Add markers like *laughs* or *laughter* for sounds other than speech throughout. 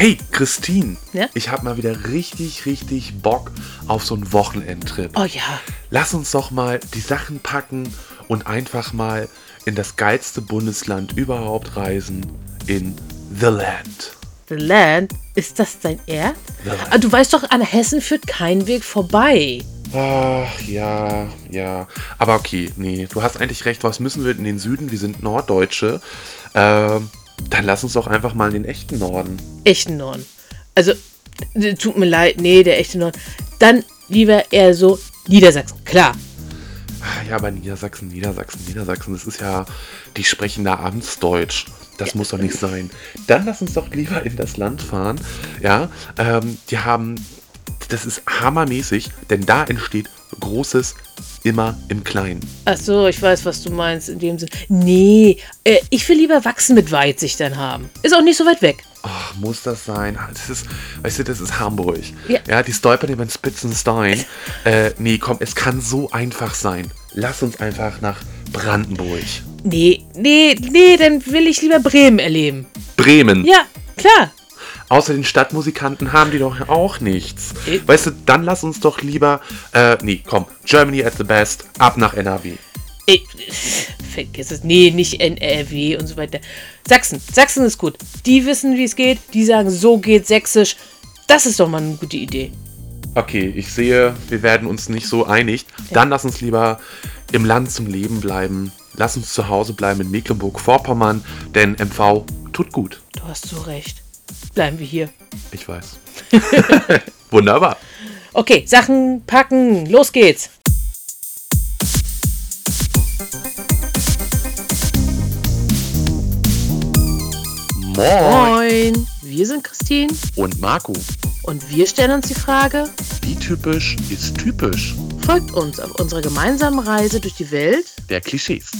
Hey, Christine. Ja? Ich habe mal wieder richtig, richtig Bock auf so einen Wochenendtrip. Oh ja. Lass uns doch mal die Sachen packen und einfach mal in das geilste Bundesland überhaupt reisen. In The Land. The Land? Ist das dein? Land. Ah, du weißt doch, an Hessen führt kein Weg vorbei. Ach, ja, ja. Aber okay, nee, du hast eigentlich recht. Was müssen wir in den Süden? Wir sind Norddeutsche. Ähm, dann lass uns doch einfach mal in den echten Norden. Echten Norden. Also, tut mir leid, nee, der echte Norden. Dann lieber eher so Niedersachsen, klar. Ja, aber Niedersachsen, Niedersachsen, Niedersachsen, das ist ja, die sprechen da Amtsdeutsch. Das muss doch nicht sein. Dann lass uns doch lieber in das Land fahren. Ja, ähm, die haben, das ist hammermäßig, denn da entsteht Großes immer im Kleinen. Ach so, ich weiß, was du meinst in dem Sinne. Nee, äh, ich will lieber wachsen mit Weitsicht dann haben. Ist auch nicht so weit weg. Ach, muss das sein? Ah, Das ist, weißt du, das ist Hamburg. Ja. die stolpern über den Spitzenstein. äh, nee, komm, es kann so einfach sein. Lass uns einfach nach Brandenburg. Nee, nee, nee, dann will ich lieber Bremen erleben. Bremen. Ja, klar. Außer den Stadtmusikanten haben die doch auch nichts. Eh. Weißt du, dann lass uns doch lieber, äh, nee, komm, Germany at the best, ab nach NRW. Ey, vergiss es. Nee, nicht NRW und so weiter. Sachsen. Sachsen ist gut. Die wissen, wie es geht. Die sagen, so geht Sächsisch. Das ist doch mal eine gute Idee. Okay, ich sehe, wir werden uns nicht so einig. Dann lass uns lieber im Land zum Leben bleiben. Lass uns zu Hause bleiben in Mecklenburg-Vorpommern, denn MV tut gut. Du hast so recht. Bleiben wir hier. Ich weiß. *laughs* Wunderbar. Okay, Sachen packen. Los geht's. Moin. Moin. Wir sind Christine Und Marco, und wir stellen uns die Frage, wie typisch ist typisch folgt uns auf unserer gemeinsamen Reise durch die Welt. der Klischees?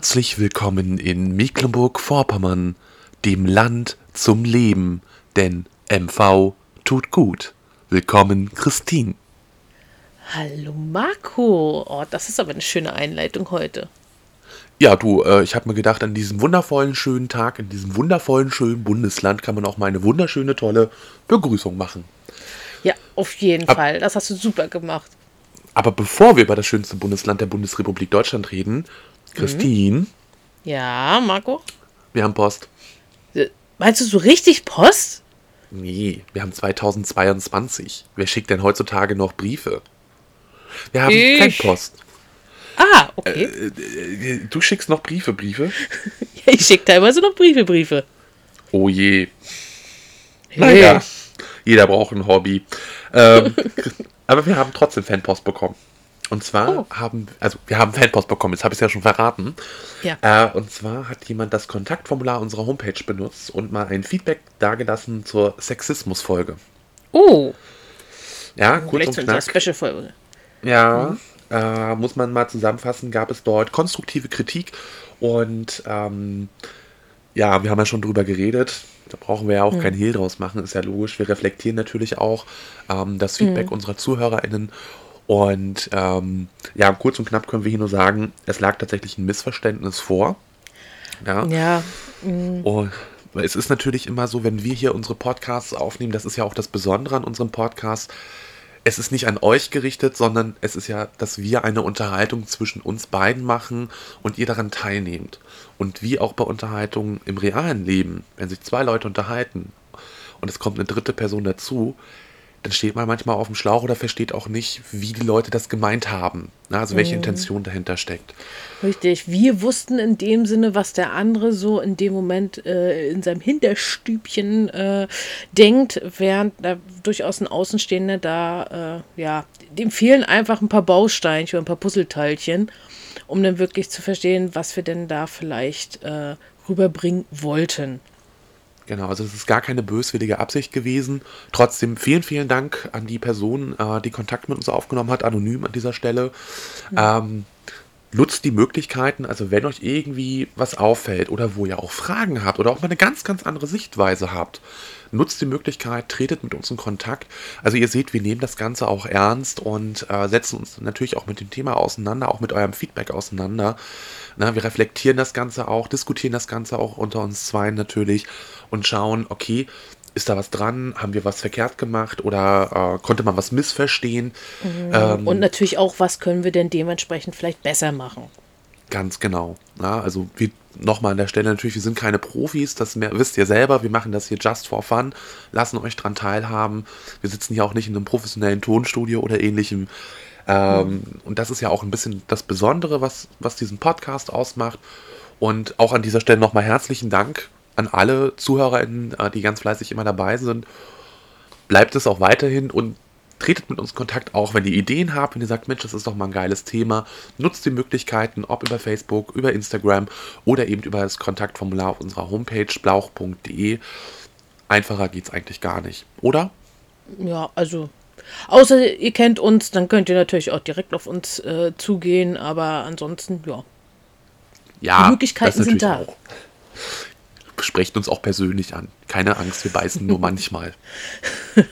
Herzlich willkommen in Mecklenburg-Vorpommern, dem Land zum Leben, denn MV tut gut. Willkommen, Christine. Hallo Marco. Oh, das ist aber eine schöne Einleitung heute. Ja, du, äh, ich habe mir gedacht, an diesem wundervollen, schönen Tag, in diesem wundervollen, schönen Bundesland kann man auch mal eine wunderschöne, tolle Begrüßung machen. Ja, auf jeden Ab- Fall. Das hast du super gemacht. Aber bevor wir über das schönste Bundesland der Bundesrepublik Deutschland reden, Christine, Ja, Marco? wir haben Post. Äh, Meinst du so richtig Post? Nee, wir haben 2022. Wer schickt denn heutzutage noch Briefe? Wir haben Ich. Fanpost. Ah, okay. Äh, Du schickst noch Briefe, Briefe? *laughs* ich schicke teilweise noch Briefe, Briefe. Oh je. Hey. Naja, jeder braucht ein Hobby. Ähm, *laughs* aber wir haben trotzdem Fanpost bekommen. Und zwar Oh. haben, also wir haben Fanpost bekommen, jetzt habe ich es ja schon verraten. Ja. Äh, und zwar hat jemand das Kontaktformular unserer Homepage benutzt und mal ein Feedback dargelassen zur Sexismus-Folge. Oh, Ja, kurz vielleicht und knack. Special-Folge. Ja, äh, muss man mal zusammenfassen, gab es dort konstruktive Kritik und ähm, ja, wir haben ja schon drüber geredet. Da brauchen wir ja auch kein Hehl draus machen, ist ja logisch. Wir reflektieren natürlich auch ähm, das Feedback unserer ZuhörerInnen. Und ähm, ja, kurz und knapp können wir hier nur sagen, es lag tatsächlich ein Missverständnis vor. Ja. Ja, Und es ist natürlich immer so, wenn wir hier unsere Podcasts aufnehmen, das ist ja auch das Besondere an unserem Podcast. Es ist nicht an euch gerichtet, sondern es ist ja, dass wir eine Unterhaltung zwischen uns beiden machen und ihr daran teilnehmt. Und wie auch bei Unterhaltungen im realen Leben, wenn sich zwei Leute unterhalten und es kommt eine dritte Person dazu, dann steht man manchmal auf dem Schlauch oder versteht auch nicht, wie die Leute das gemeint haben. Na, Also welche Intention dahinter steckt. richtig. Wir wussten in dem Sinne, was der andere so in dem Moment äh, in seinem Hinterstübchen äh, denkt, während da durchaus ein Außenstehender da, äh, ja, dem fehlen einfach ein paar Bausteinchen, ein paar Puzzleteilchen, um dann wirklich zu verstehen, was wir denn da vielleicht äh, rüberbringen wollten. Genau, also das ist gar keine böswillige Absicht gewesen. Trotzdem vielen, vielen Dank an die Person, äh, die Kontakt mit uns aufgenommen hat, anonym an dieser Stelle. Ähm, nutzt die Möglichkeiten, also wenn euch irgendwie was auffällt oder wo ihr auch Fragen habt oder auch mal eine ganz, ganz andere Sichtweise habt, nutzt die Möglichkeit, tretet mit uns in Kontakt. Also ihr seht, wir nehmen das Ganze auch ernst und äh, setzen uns natürlich auch mit dem Thema auseinander, auch mit eurem Feedback auseinander. Na, wir reflektieren das Ganze auch, diskutieren das Ganze auch unter uns zwei natürlich und schauen, okay, ist da was dran? Haben wir was verkehrt gemacht oder äh, konnte man was missverstehen? Mhm. Ähm, und natürlich auch, was können wir denn dementsprechend vielleicht besser machen? Ganz genau. Ja, also wir nochmal an der Stelle natürlich, wir sind keine Profis, das mehr, wisst ihr selber, wir machen das hier just for fun, lassen euch dran teilhaben. Wir sitzen hier auch nicht in einem professionellen Tonstudio oder ähnlichem. Ähm, mhm. Und das ist ja auch ein bisschen das Besondere, was, was diesen Podcast ausmacht. Und auch an dieser Stelle nochmal herzlichen Dank an alle ZuhörerInnen, äh, die ganz fleißig immer dabei sind. Bleibt es auch weiterhin und tretet mit uns in Kontakt, auch wenn ihr Ideen habt, wenn ihr sagt, Mensch, das ist doch mal ein geiles Thema. Nutzt die Möglichkeiten, ob über Facebook, über Instagram oder eben über das Kontaktformular auf unserer Homepage blauch.de. Einfacher geht es eigentlich gar nicht, oder? Ja, also außer ihr kennt uns, dann könnt ihr natürlich auch direkt auf uns äh, zugehen, aber ansonsten, ja. Ja, die Möglichkeiten sind da. Auch sprecht uns auch persönlich an. Keine Angst, wir beißen nur *laughs* manchmal. *laughs*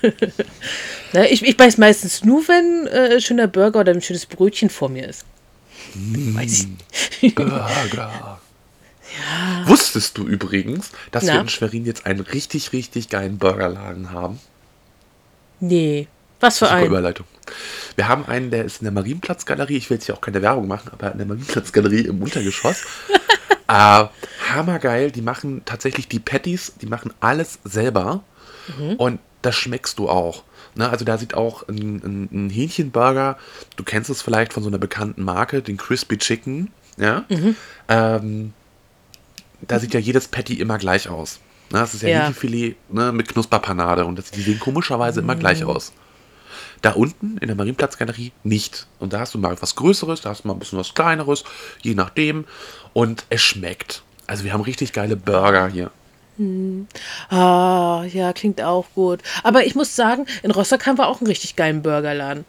Na, ich, ich beiß meistens nur, wenn äh, ein schöner Burger oder ein schönes Brötchen vor mir ist. Mm, Weiß ich. Burger. Ja. Wusstest du übrigens, dass Na? wir in Schwerin jetzt einen richtig, richtig geilen Burgerladen haben? Nee. Was für ein? Überleitung. Wir haben einen, der ist in der Marienplatzgalerie. Ich will jetzt hier auch keine Werbung machen, aber in der Marienplatzgalerie im Untergeschoss. *laughs* äh, hammergeil. Die machen tatsächlich die Patties, die machen alles selber. Mhm. Und das schmeckst du auch. Ne, also da sieht auch ein, ein, ein, Hähnchenburger, du kennst es vielleicht von so einer bekannten Marke, den Crispy Chicken, ja. Mhm. Ähm, da sieht ja jedes Patty immer gleich aus. Ne, das ist ja, ja. Hähnchenfilet ne, mit Knusperpanade und das, die sehen komischerweise immer gleich mhm. aus. Da unten in der Marienplatzgalerie nicht. Und da hast du mal was Größeres, da hast du mal ein bisschen was Kleineres, je nachdem. Und es schmeckt. Also wir haben richtig geile Burger hier. Hm. Ah, ja, klingt auch gut. Aber ich muss sagen, in Rostock haben wir auch einen richtig geilen Burgerladen.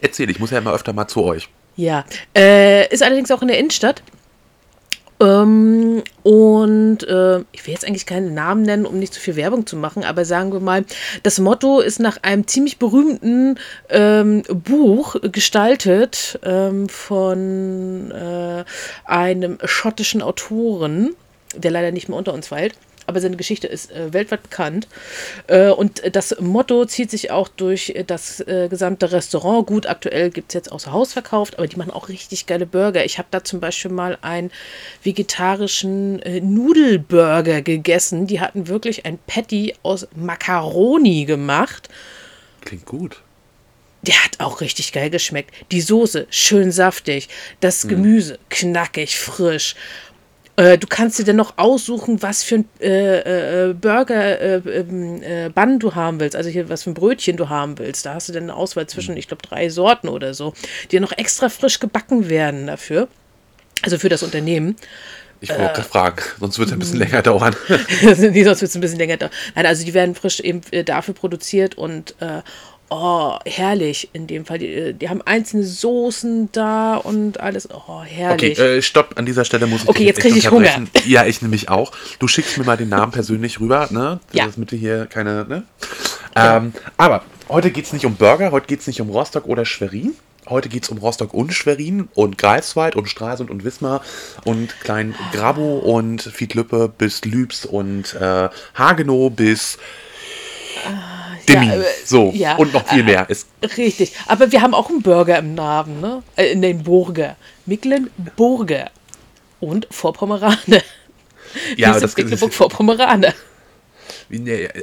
Erzähl, ich muss ja immer öfter mal zu euch. Ja, äh, ist allerdings auch in der Innenstadt. Ähm, und äh, ich will jetzt eigentlich keinen Namen nennen, um nicht zu viel Werbung zu machen, aber sagen wir mal, das Motto ist nach einem ziemlich berühmten ähm, Buch gestaltet ähm, von äh, einem schottischen Autoren, der leider nicht mehr unter uns weilt aber seine Geschichte ist äh, weltweit bekannt. Äh, und das Motto zieht sich auch durch das äh, gesamte Restaurant. Gut, aktuell gibt es jetzt außer Haus verkauft, aber die machen auch richtig geile Burger. Ich habe da zum Beispiel mal einen vegetarischen äh, Nudelburger gegessen. Die hatten wirklich ein Patty aus Macaroni gemacht. Klingt gut. Der hat auch richtig geil geschmeckt. Die Soße schön saftig, das mhm. Gemüse mm. knackig, frisch. Äh, du kannst dir dann noch aussuchen, was für ein äh, äh, Burger äh, ähm, äh, Bann du haben willst, also hier was für ein Brötchen du haben willst. Da hast du dann eine Auswahl zwischen, ich glaube, drei Sorten oder so, die noch extra frisch gebacken werden dafür. Also für das Unternehmen. Ich wollte äh, gerade fragen, sonst wird es *laughs* ein bisschen länger dauern. nee, sonst wird es ein bisschen länger dauern. Nein, also die werden frisch eben äh, dafür produziert und äh, oh, herrlich in dem Fall. Die, die, haben einzelne Soßen da und alles. Oh, herrlich. Okay, äh, stopp, an dieser Stelle muss ich Okay, jetzt kriege ich Hunger. Ja, ich nämlich auch. Du schickst mir mal den Namen persönlich rüber, ne? Ja. Damit wir hier keine, ne? Ähm, aber heute geht es nicht um Burger, heute geht es nicht um Rostock oder Schwerin. Heute geht es um Rostock und Schwerin und Greifswald und Stralsund und Wismar und Klein Grabo und Fiedlüppe bis Lübs und äh, Hagenow bis Demi. Ja, äh, so, ja, und noch viel mehr. Ist richtig. Aber wir haben auch einen Burger im Namen, ne? Äh, in den Burger. Mecklenburger. Und Vorpommeraner. Ja, das Mecklenburg-Vorpommeraner.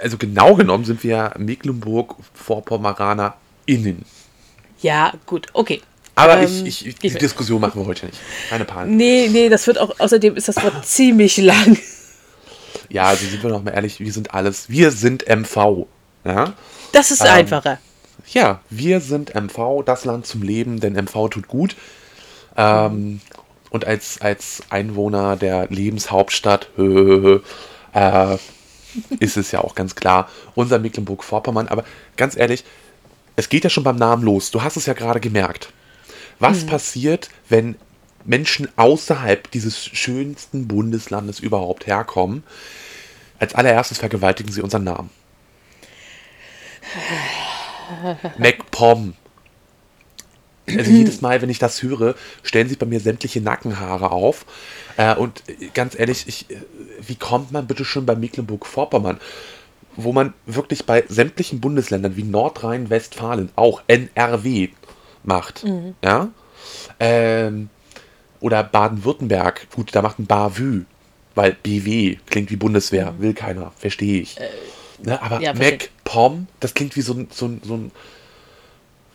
Also genau genommen sind wir Mecklenburg-Vorpommeraner innen. Ja, gut, okay. Aber ähm, ich, ich, die Diskussion machen wir heute nicht. Keine Panik. Nee, nee, das wird auch, außerdem ist das Wort ziemlich lang. Ja, also sind wir noch mal ehrlich, wir sind alles, wir sind MV. Ja? Das ist ähm, einfacher. Ja, wir sind MV, das Land zum Leben, denn MV tut gut. Ähm, und als, als Einwohner der Lebenshauptstadt *laughs* äh, ist es ja auch ganz klar unser Mecklenburg-Vorpommern. Aber ganz ehrlich, es geht ja schon beim Namen los. Du hast es ja gerade gemerkt. Was mhm. passiert, wenn Menschen außerhalb dieses schönsten Bundeslandes überhaupt herkommen, als allererstes vergewaltigen sie unseren Namen. MacPom. Also *clears throat* jedes Mal, wenn ich das höre, stellen sich bei mir sämtliche Nackenhaare auf. Äh, und äh, ganz ehrlich, ich, äh, wie kommt man bitte schon bei Mecklenburg-Vorpommern, wo man wirklich bei sämtlichen Bundesländern wie Nordrhein-Westfalen auch NRW macht, ja? Ähm, oder Baden-Württemberg, gut, da macht ein Bavü, weil BW klingt wie Bundeswehr, will keiner, verstehe ich. Ne, aber ja, verstehe. MacPom, das klingt wie so ein, so ein, so ein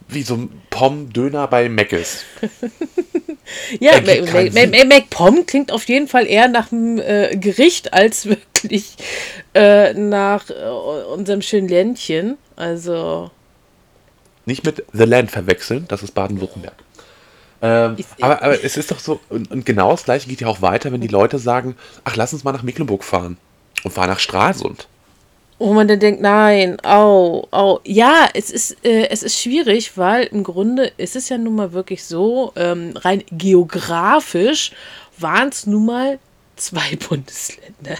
wie so ein Pom-Döner bei Meckes. *laughs* Ja, keinen Mac-. Mac- MacPom klingt auf jeden Fall eher nach einem äh, Gericht als *laughs* wirklich äh, nach äh, unserem schönen Ländchen. Also, Nicht mit The Land verwechseln, das ist Baden-Württemberg. Ähm, aber, aber es ist doch so, und, und genau das gleiche geht ja auch weiter, wenn die Leute sagen, ach, lass uns mal nach Mecklenburg fahren und fahren nach Stralsund. Wo man dann denkt, nein, au, au. Ja, es ist, äh, es ist schwierig, weil im Grunde ist es ja nun mal wirklich so, ähm, rein geografisch waren es nun mal zwei *laughs* Bundesländer.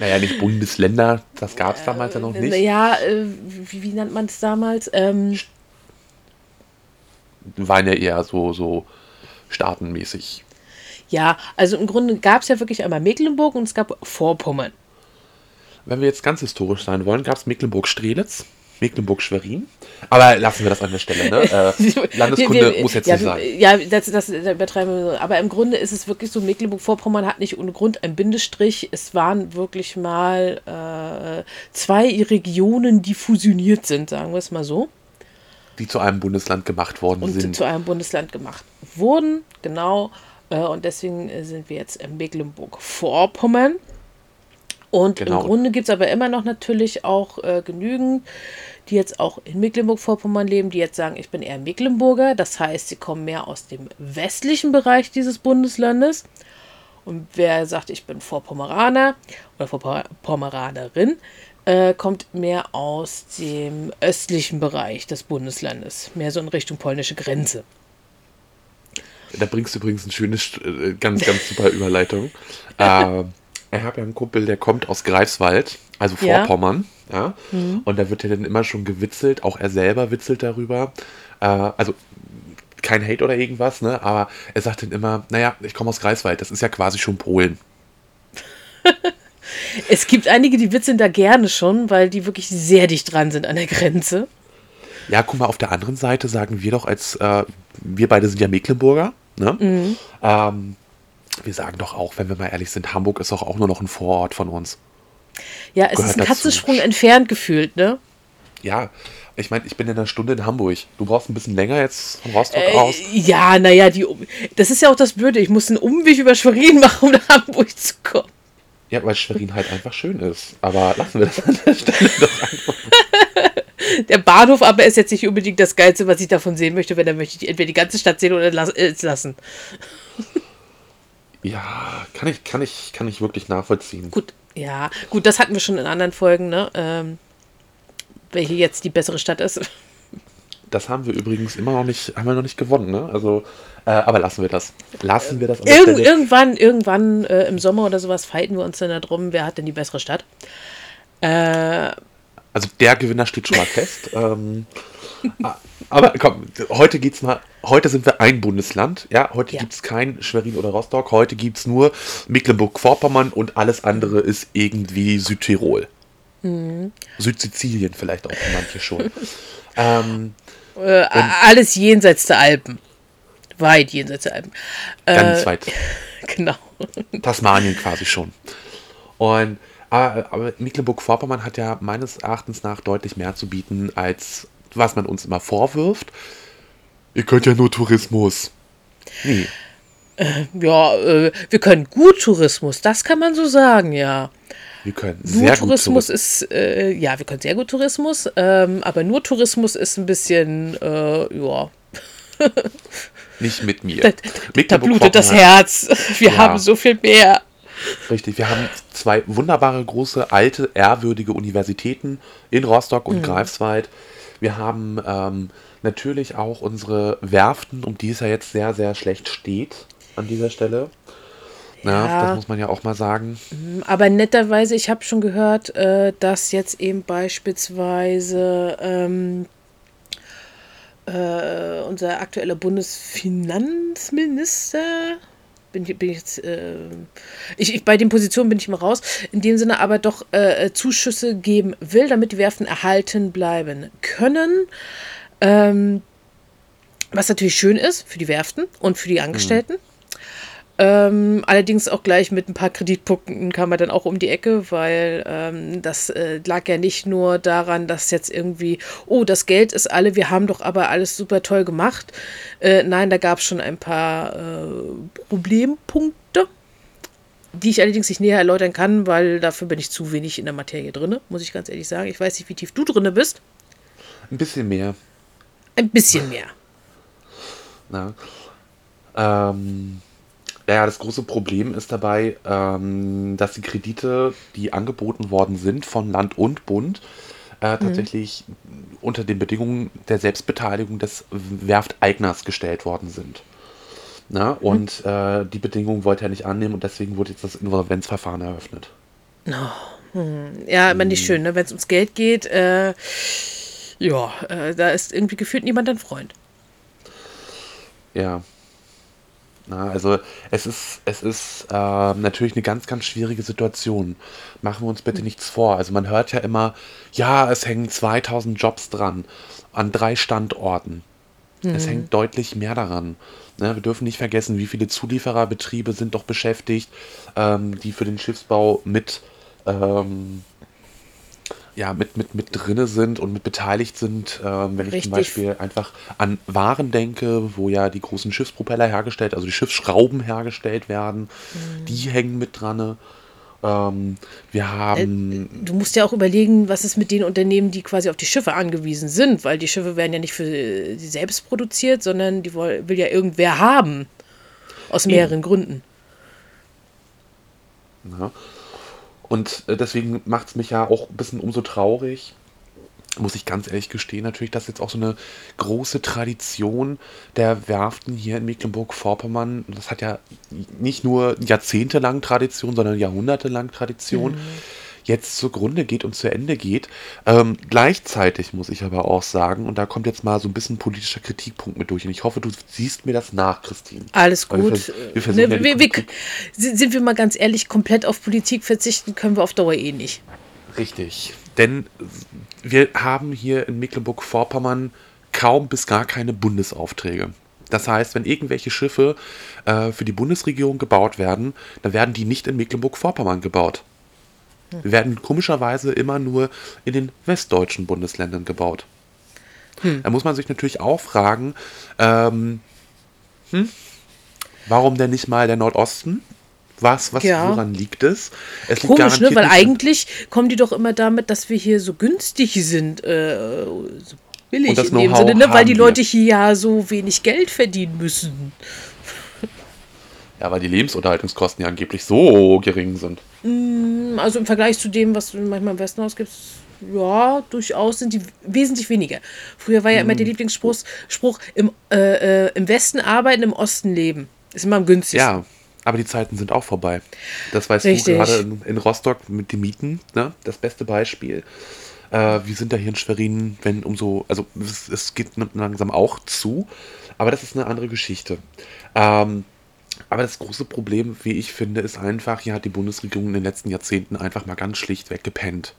Naja, nicht Bundesländer, das gab es damals ja noch nicht. Ja, äh, wie, wie nennt man es damals? Ähm, Waren ja eher so, so staatenmäßig. ja, also im Grunde gab es ja wirklich einmal Mecklenburg und es gab Vorpommern. Wenn wir jetzt ganz historisch sein wollen, gab es Mecklenburg-Strelitz, Mecklenburg-Schwerin. Aber lassen wir das an der Stelle. Ne? *laughs* Äh, Landeskunde Wir- wir- muss jetzt ja, nicht sein. Ja, das, das, das übertreiben wir. so. Aber im Grunde ist es wirklich so, Mecklenburg-Vorpommern hat nicht ohne Grund einen Bindestrich. Es waren wirklich mal äh, zwei Regionen, die fusioniert sind, sagen wir es mal so. Die zu einem Bundesland gemacht worden Und sind. zu einem Bundesland gemacht wurden. Genau. Äh, und deswegen äh, sind wir jetzt in Mecklenburg-Vorpommern. Und Genau. im Grunde gibt es aber immer noch natürlich auch äh, genügend, die jetzt auch in Mecklenburg-Vorpommern leben, die jetzt sagen, ich bin eher Mecklenburger. Das heißt, sie kommen mehr aus dem westlichen Bereich dieses Bundeslandes. Und wer sagt, ich bin Vorpommeraner oder Vorpommeranerin, äh, kommt mehr aus dem östlichen Bereich des Bundeslandes. Mehr so in Richtung polnische Grenze. Da bringst du übrigens ein schönes, äh, ganz, ganz super Überleitung. *laughs* äh, ich habe ja einen Kumpel, der kommt aus Greifswald, also Ja. Vorpommern. Ja? Und da wird ja dann immer schon gewitzelt, auch er selber witzelt darüber. Äh, also kein Hate oder irgendwas, ne? aber er sagt dann immer, naja, ich komme aus Greifswald, das ist ja quasi schon Polen. *laughs* Es gibt einige, die witzeln da gerne schon, weil die wirklich sehr dicht dran sind an der Grenze. Ja, guck mal, auf der anderen Seite sagen wir doch als, äh, wir beide sind ja Mecklenburger, ne? Mhm. Ähm, wir sagen doch auch, wenn wir mal ehrlich sind, Hamburg ist doch auch nur noch ein Vorort von uns. Ja, es Gehört ist ein dazu. Katzensprung entfernt gefühlt, ne? Ja, ich meine, ich bin in einer Stunde in Hamburg. Du brauchst ein bisschen länger jetzt von Rostock Äh, aus. ja, naja, die, Um- das ist ja auch das Blöde. Ich muss einen Umweg über Schwerin *laughs* machen, um nach Hamburg zu kommen. Ja, weil Schwerin halt einfach schön ist. Aber lassen wir das an der Stelle doch einfach. Der Bahnhof aber ist jetzt nicht unbedingt das Geilste, was ich davon sehen möchte, wenn dann möchte ich entweder die ganze Stadt sehen oder äh, es lassen. Ja, kann ich, kann ich, kann ich wirklich nachvollziehen. Gut, ja, gut, das hatten wir schon in anderen Folgen, ne? Ähm, welche jetzt die bessere Stadt ist. Das haben wir übrigens immer noch nicht, haben wir noch nicht gewonnen, ne? Also, äh, aber lassen wir das. Lassen wir das Irgend, irgendwann, irgendwann äh, im Sommer oder sowas fighten wir uns dann da drum, wer hat denn die bessere Stadt. Äh, Also der Gewinner steht schon mal fest. *laughs* ähm, aber komm, heute geht's mal. Heute sind wir ein Bundesland. Ja, heute Ja. gibt's kein Schwerin oder Rostock. Heute gibt's nur Mecklenburg-Vorpommern und alles andere ist irgendwie Südtirol. Mhm. Südsizilien vielleicht auch für manche schon. *laughs* ähm, äh, alles jenseits der Alpen. Weit jenseits der Alpen. ganz Äh, weit. *laughs* Genau. Tasmanien quasi schon. Und aber, aber Mecklenburg-Vorpommern hat ja meines Erachtens nach deutlich mehr zu bieten, als was man uns immer vorwirft. Ihr könnt ja nur Tourismus. Nee. Ja, äh, wir können gut Tourismus, das kann man so sagen, ja. Wir können Nur sehr gut Tourismus Tourismus. ist, äh, ja, wir können sehr gut Tourismus, ähm, aber nur Tourismus ist ein bisschen, äh, ja, *laughs* Nicht mit mir. da, da blutet das Herz. Wir Ja. haben so viel mehr. Richtig, wir haben zwei wunderbare, große, alte, ehrwürdige Universitäten in Rostock Mhm. und Greifswald. Wir haben ähm, natürlich auch unsere Werften, um die es ja jetzt sehr, sehr schlecht steht. an dieser Stelle. Ja, Ja. das muss man ja auch mal sagen. Aber netterweise, ich habe schon gehört, äh, dass jetzt eben beispielsweise ähm, äh, unser aktueller Bundesfinanzminister, bin ich, bin ich jetzt, äh, ich, ich, bei den Positionen bin ich mal raus, in dem Sinne aber doch äh, Zuschüsse geben will, damit die Werften erhalten bleiben können. Ähm, was natürlich schön ist für die Werften und für die Angestellten. Ähm, allerdings auch gleich mit ein paar Kreditpunkten kam er dann auch um die Ecke, weil ähm, das äh, lag ja nicht nur daran, dass jetzt irgendwie, oh, das Geld ist alle, wir haben doch aber alles super toll gemacht. Äh, nein, da gab es schon ein paar äh, Problempunkte, die ich allerdings nicht näher erläutern kann, weil dafür bin ich zu wenig in der Materie drin, muss ich ganz ehrlich sagen. Ich weiß nicht, wie tief du drin bist. Ein bisschen mehr. Ein bisschen mehr. Ja. Ähm, ja, das große Problem ist dabei, ähm, dass die Kredite, die angeboten worden sind von Land und Bund, äh, tatsächlich unter den Bedingungen der Selbstbeteiligung des Werfteigners gestellt worden sind. Na, und äh, die Bedingungen wollte er nicht annehmen und deswegen wurde jetzt das Insolvenzverfahren eröffnet. Ja, immer nicht schön, ne? wenn es ums Geld geht. Äh, ja, äh, da ist irgendwie gefühlt niemand ein Freund. Ja. Na, also es ist, es ist ähm, natürlich eine ganz, ganz schwierige Situation. Machen wir uns bitte nichts vor. Also man hört ja immer, ja, es hängen 2000 Jobs dran an drei Standorten. Es hängt deutlich mehr daran. Ne, wir dürfen nicht vergessen, wie viele Zuliefererbetriebe sind doch beschäftigt, ähm, die für den Schiffsbau mit, ähm, ja, mit, mit, mit drinne sind und mit beteiligt sind. Ähm, wenn ich Richtig. zum Beispiel einfach an Waren denke, wo ja die großen Schiffspropeller hergestellt, also die Schiffsschrauben hergestellt werden, die hängen mit dran. Ähm, wir haben Du musst ja auch überlegen, was ist mit den Unternehmen, die quasi auf die Schiffe angewiesen sind, weil die Schiffe werden ja nicht für äh, sie selbst produziert, sondern die woll- will ja irgendwer haben. Aus mehreren Gründen. Ja. Und äh, deswegen macht es mich ja auch ein bisschen umso traurig, muss ich ganz ehrlich gestehen, natürlich, dass jetzt auch so eine große Tradition der Werften hier in Mecklenburg-Vorpommern, das hat ja nicht nur jahrzehntelang Tradition, sondern jahrhundertelang Tradition, jetzt zugrunde geht und zu Ende geht. Ähm, gleichzeitig muss ich aber auch sagen, und da kommt jetzt mal so ein bisschen politischer Kritikpunkt mit durch, und ich hoffe, du siehst mir das nach, Christine. Alles wir gut. vers- wir versuchen Ne, ja wir, wir, sind wir mal ganz ehrlich, komplett auf Politik verzichten können wir auf Dauer eh nicht. Richtig. Denn wir haben hier in Mecklenburg-Vorpommern kaum bis gar keine Bundesaufträge. Das heißt, wenn irgendwelche Schiffe äh, für die Bundesregierung gebaut werden, dann werden die nicht in Mecklenburg-Vorpommern gebaut. Die werden komischerweise immer nur in den westdeutschen Bundesländern gebaut. Da muss man sich natürlich auch fragen, ähm, hm, warum denn nicht mal der Nordosten? Was, was, Ja. woran liegt es? Es liegt Komisch, ne? Weil eigentlich kommen die doch immer damit, dass wir hier so günstig sind, äh, so billig in dem Sinne, ne? Weil die wir. Leute hier ja so wenig Geld verdienen müssen. Ja, weil die Lebensunterhaltungskosten ja angeblich so gering sind. Also im Vergleich zu dem, was du manchmal im Westen ausgibst, ja, durchaus sind die wesentlich weniger. Früher war ja immer der Mhm. Lieblingsspruch, Spruch, im, äh, äh, im Westen arbeiten, im Osten leben. Ist immer am günstigsten. Ja, aber die Zeiten sind auch vorbei. Das weißt Richtig. du gerade in, in Rostock mit den Mieten, ne? das beste Beispiel. Äh, wir sind da hier in Schwerin, wenn umso, also es, es geht langsam auch zu, aber das ist eine andere Geschichte. Ähm, aber das große Problem, wie ich finde, ist einfach, hier hat die Bundesregierung in den letzten Jahrzehnten einfach mal ganz schlichtweg gepennt.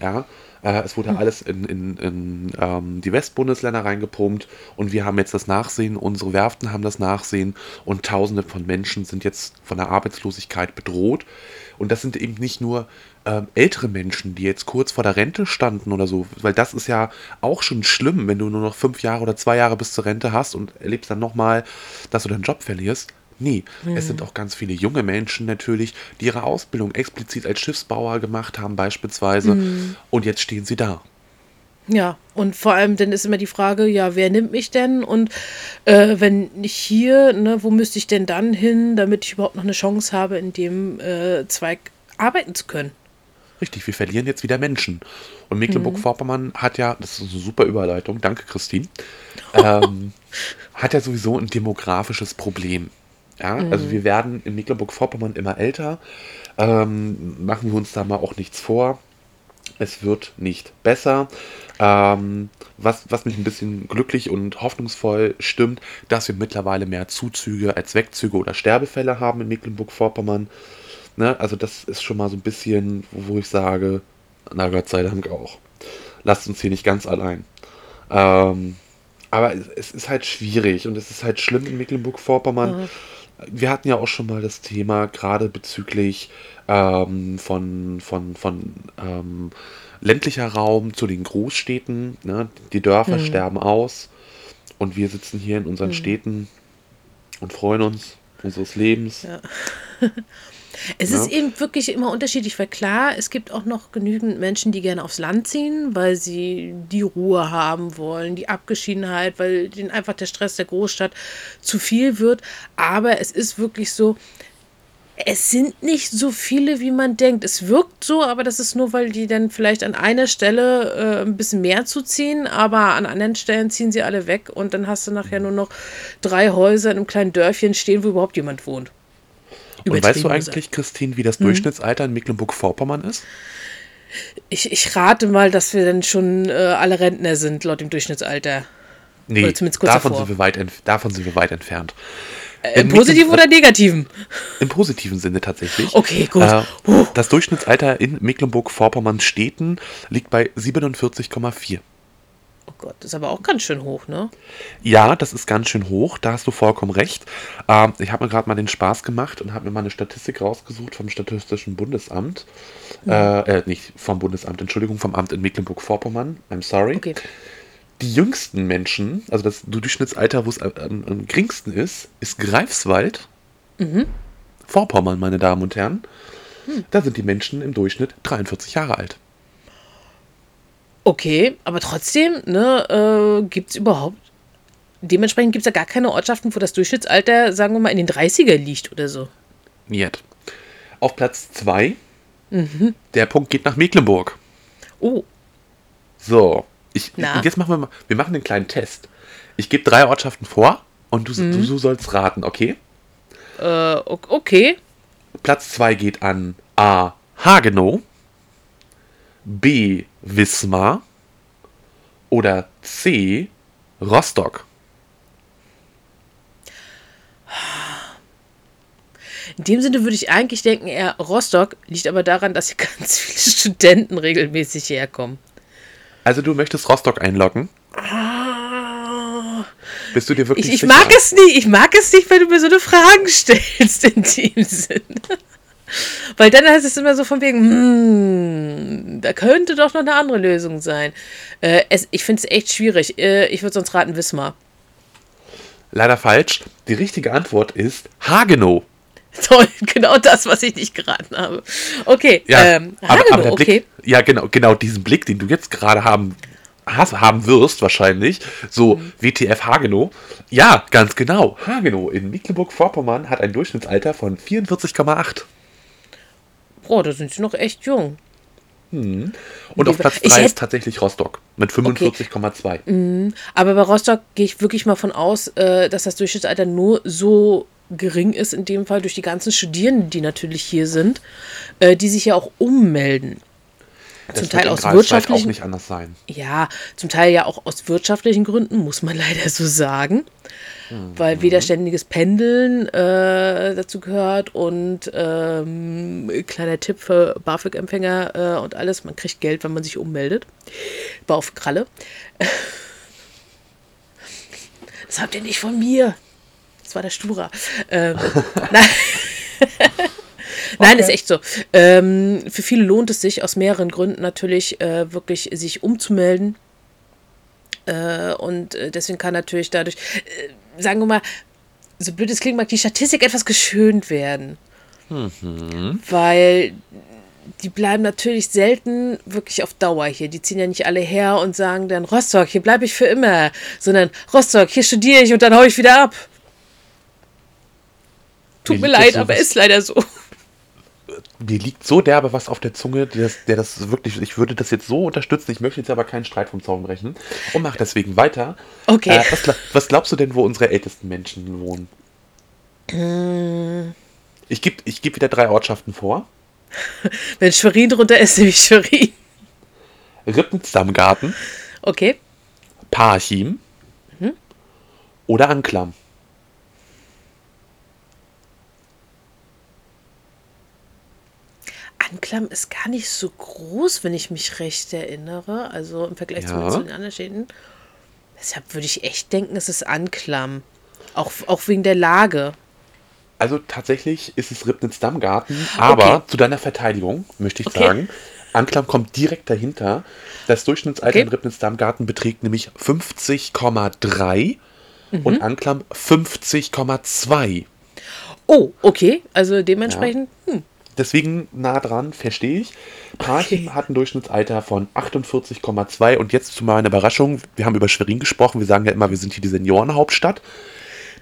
Ja, äh, es wurde alles in, in, in ähm, die Westbundesländer reingepumpt und wir haben jetzt das Nachsehen, unsere Werften haben das Nachsehen und Tausende von Menschen sind jetzt von der Arbeitslosigkeit bedroht. Und das sind eben nicht nur ähm, ältere Menschen, die jetzt kurz vor der Rente standen oder so, weil das ist ja auch schon schlimm, wenn du nur noch fünf Jahre oder zwei Jahre bis zur Rente hast und erlebst dann nochmal, dass du deinen Job verlierst. Nee, es sind auch ganz viele junge Menschen natürlich, die ihre Ausbildung explizit als Schiffsbauer gemacht haben beispielsweise und jetzt stehen sie da. Ja, und vor allem dann ist immer die Frage, ja, wer nimmt mich denn? Und äh, wenn nicht hier, ne, wo müsste ich denn dann hin, damit ich überhaupt noch eine Chance habe, in dem äh, Zweig arbeiten zu können? Richtig, wir verlieren jetzt wieder Menschen. Und Mecklenburg-Vorpommern hat ja, das ist eine super Überleitung, danke Christine, *laughs* ähm, hat ja sowieso ein demografisches Problem. Ja, also wir werden in Mecklenburg-Vorpommern immer älter. Ähm, machen wir uns da mal auch nichts vor. Es wird nicht besser. Ähm, was, was mich ein bisschen glücklich und hoffnungsvoll stimmt, dass wir mittlerweile mehr Zuzüge als Wegzüge oder Sterbefälle haben in Mecklenburg-Vorpommern. Ne? Also das ist schon mal so ein bisschen, wo ich sage, na Gott sei Dank auch. Lasst uns hier nicht ganz allein. Ähm, aber es, es ist halt schwierig und es ist halt schlimm in Mecklenburg-Vorpommern. Wir hatten ja auch schon mal das Thema, gerade bezüglich ähm, von, von, von ähm, ländlicher Raum zu den Großstädten. Ne? Die Dörfer sterben aus und wir sitzen hier in unseren Städten und freuen uns unseres Lebens. *laughs* Es Ja. ist eben wirklich immer unterschiedlich, weil klar, es gibt auch noch genügend Menschen, die gerne aufs Land ziehen, weil sie die Ruhe haben wollen, die Abgeschiedenheit, weil denen einfach der Stress der Großstadt zu viel wird. Aber es ist wirklich so, es sind nicht so viele, wie man denkt. Es wirkt so, aber das ist nur, weil die dann vielleicht an einer Stelle äh, ein bisschen mehr zu ziehen, aber an anderen Stellen ziehen sie alle weg und dann hast du nachher nur noch drei Häuser in einem kleinen Dörfchen stehen, wo überhaupt jemand wohnt. Und weißt du eigentlich, Christine, wie das Durchschnittsalter in Mecklenburg-Vorpommern ist? Ich, ich rate mal, dass wir dann schon äh, alle Rentner sind, laut dem Durchschnittsalter. Nee, davon davor. sind, wir weit davon sind wir weit entfernt. Im In positiven oder negativen? Im positiven Sinne tatsächlich. Okay, gut. Äh, das Durchschnittsalter in Mecklenburg-Vorpommern Städten liegt bei 47,4. Oh Gott, das ist aber auch ganz schön hoch, ne? Ja, das ist ganz schön hoch, da hast du vollkommen recht. Ähm, ich habe mir gerade mal den Spaß gemacht und habe mir mal eine Statistik rausgesucht vom Statistischen Bundesamt. Äh, äh, nicht vom Bundesamt, Entschuldigung, vom Amt in Mecklenburg-Vorpommern. I'm sorry. Okay. Die jüngsten Menschen, also das Durchschnittsalter, wo es am, am, am geringsten ist, ist Greifswald. Vorpommern, meine Damen und Herren. Da sind die Menschen im Durchschnitt 43 Jahre alt. Okay, aber trotzdem, ne, äh, gibt es überhaupt. Dementsprechend gibt es ja gar keine Ortschaften, wo das Durchschnittsalter, sagen wir mal, in den 30er liegt oder so. Niet. Auf Platz 2, der Punkt geht nach Mecklenburg. Oh, So, ich, Na? und jetzt machen wir mal, wir machen einen kleinen Test. Ich gebe drei Ortschaften vor und du, du, du sollst raten, okay? äh, okay. Platz 2 geht an A. Hagenow, B. Wismar oder C. Rostock. In dem Sinne würde ich eigentlich denken, eher Rostock liegt aber daran, dass hier *laughs* ganz viele Studenten regelmäßig herkommen. Also du möchtest Rostock einloggen? Bist du dir wirklich Ich, ich sicher? mag es nicht, ich mag es nicht, wenn du mir so eine Frage stellst in dem Sinne. *laughs* Weil dann heißt es immer so von wegen, hm, da könnte doch noch eine andere Lösung sein. Äh, es, ich finde es echt schwierig. Äh, ich würde sonst raten Wismar. Leider falsch. Die richtige Antwort ist Hagenow. *laughs* Toll, genau das, was ich nicht geraten habe. Okay, Ja, ähm, aber, Hagenow, aber der okay. Blick, ja genau, genau diesen Blick, den du jetzt gerade haben, hast, haben wirst wahrscheinlich, so Mhm. WTF Hagenow. Ja, ganz genau. Hagenow in Mecklenburg-Vorpommern hat ein Durchschnittsalter von 44,8. Boah, da sind sie noch echt jung. Und auf Platz Ich 3 hätt- ist tatsächlich Rostock mit 45,2. Aber bei Rostock gehe ich wirklich mal von aus, äh, dass das Durchschnittsalter nur so gering ist, in dem Fall durch die ganzen Studierenden, die natürlich hier sind, äh, die sich ja auch ummelden. Das zum Teil aus wirtschaftlichen- auch nicht anders sein. Ja, zum Teil ja auch aus wirtschaftlichen Gründen, muss man *laughs* leider so sagen. Weil wieder ständiges Pendeln äh, dazu gehört und ähm, kleiner Tipp für BAföG-Empfänger äh, und alles, man kriegt Geld, wenn man sich ummeldet. Auf Kralle. *laughs* Das habt ihr nicht von mir. Das war der Stura. Ähm, *laughs* nein. Nein, ist echt so. Ähm, für viele lohnt es sich aus mehreren Gründen natürlich äh, wirklich sich umzumelden. Äh, und äh, deswegen kann natürlich dadurch, äh, sagen wir mal, so blöd es klingt, mag die Statistik etwas geschönt werden. Weil die bleiben natürlich selten wirklich auf Dauer hier. Die ziehen ja nicht alle her und sagen dann, Rostock, hier bleibe ich für immer. Sondern, Rostock, hier studiere ich und dann hau ich wieder ab. Tut Mir leid, aber ist leider so. Mir liegt so derbe was auf der Zunge, der das, der das wirklich, ich würde das jetzt so unterstützen, ich möchte jetzt aber keinen Streit vom Zaun brechen und mache deswegen weiter. Okay. Äh, was, was glaubst du denn, wo unsere ältesten Menschen wohnen? Ich gebe ich geb wieder drei Ortschaften vor. *laughs* Wenn Schwerin drunter ist, nehme ich Schwerin. Rippensdammgarten, Okay. Parchim oder Anklam. Anklam ist gar nicht so groß, wenn ich mich recht erinnere. Also im Vergleich Ja. zu den anderen Städten. Deshalb würde ich echt denken, es ist Anklam. Auch, auch wegen der Lage. Also tatsächlich ist es Ribnitz-Dammgarten, aber Okay. zu deiner Verteidigung möchte ich Okay. sagen, Anklam kommt direkt dahinter. Das Durchschnittsalter Okay. in Ribnitz-Dammgarten beträgt nämlich 50,3 Mhm. und Anklam 50,2. Oh, okay. Also dementsprechend. Hm. Deswegen nah dran, verstehe ich. Parchim hat ein Durchschnittsalter von 48,2 und jetzt zu meiner Überraschung, wir haben über Schwerin gesprochen, wir sagen ja immer, wir sind hier die Seniorenhauptstadt.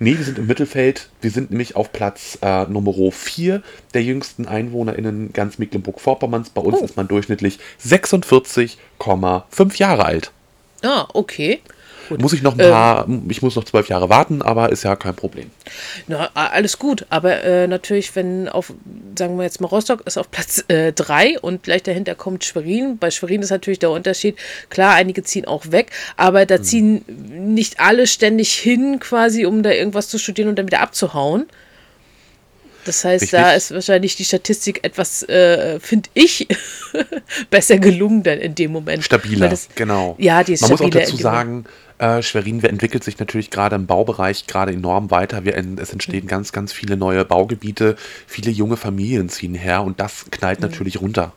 Nee, wir sind im Mittelfeld, wir sind nämlich auf Platz äh, Nummer 4 der jüngsten EinwohnerInnen ganz Mecklenburg-Vorpommerns. Bei uns Oh. ist man durchschnittlich 46,5 Jahre alt. Ah, okay. Gut. Muss ich noch ein Ähm. paar, ich muss noch zwölf Jahre warten, aber ist ja kein Problem. Na, alles gut, aber äh, natürlich, wenn auf, sagen wir jetzt mal, Rostock ist auf Platz 3 und gleich dahinter kommt Schwerin. Bei Schwerin ist natürlich der Unterschied, klar, einige ziehen auch weg, aber da ziehen nicht alle ständig hin, quasi, um da irgendwas zu studieren und dann wieder abzuhauen. Das heißt, da Richtig. ist wahrscheinlich die Statistik etwas, äh, finde ich, *laughs* besser gelungen dann in dem Moment. Stabiler, das, genau. Ja, die ist Man muss auch dazu sagen, äh, Schwerin entwickelt sich natürlich gerade im Baubereich gerade enorm weiter. Wir, es entstehen ganz, ganz viele neue Baugebiete. Viele junge Familien ziehen her und das knallt natürlich runter.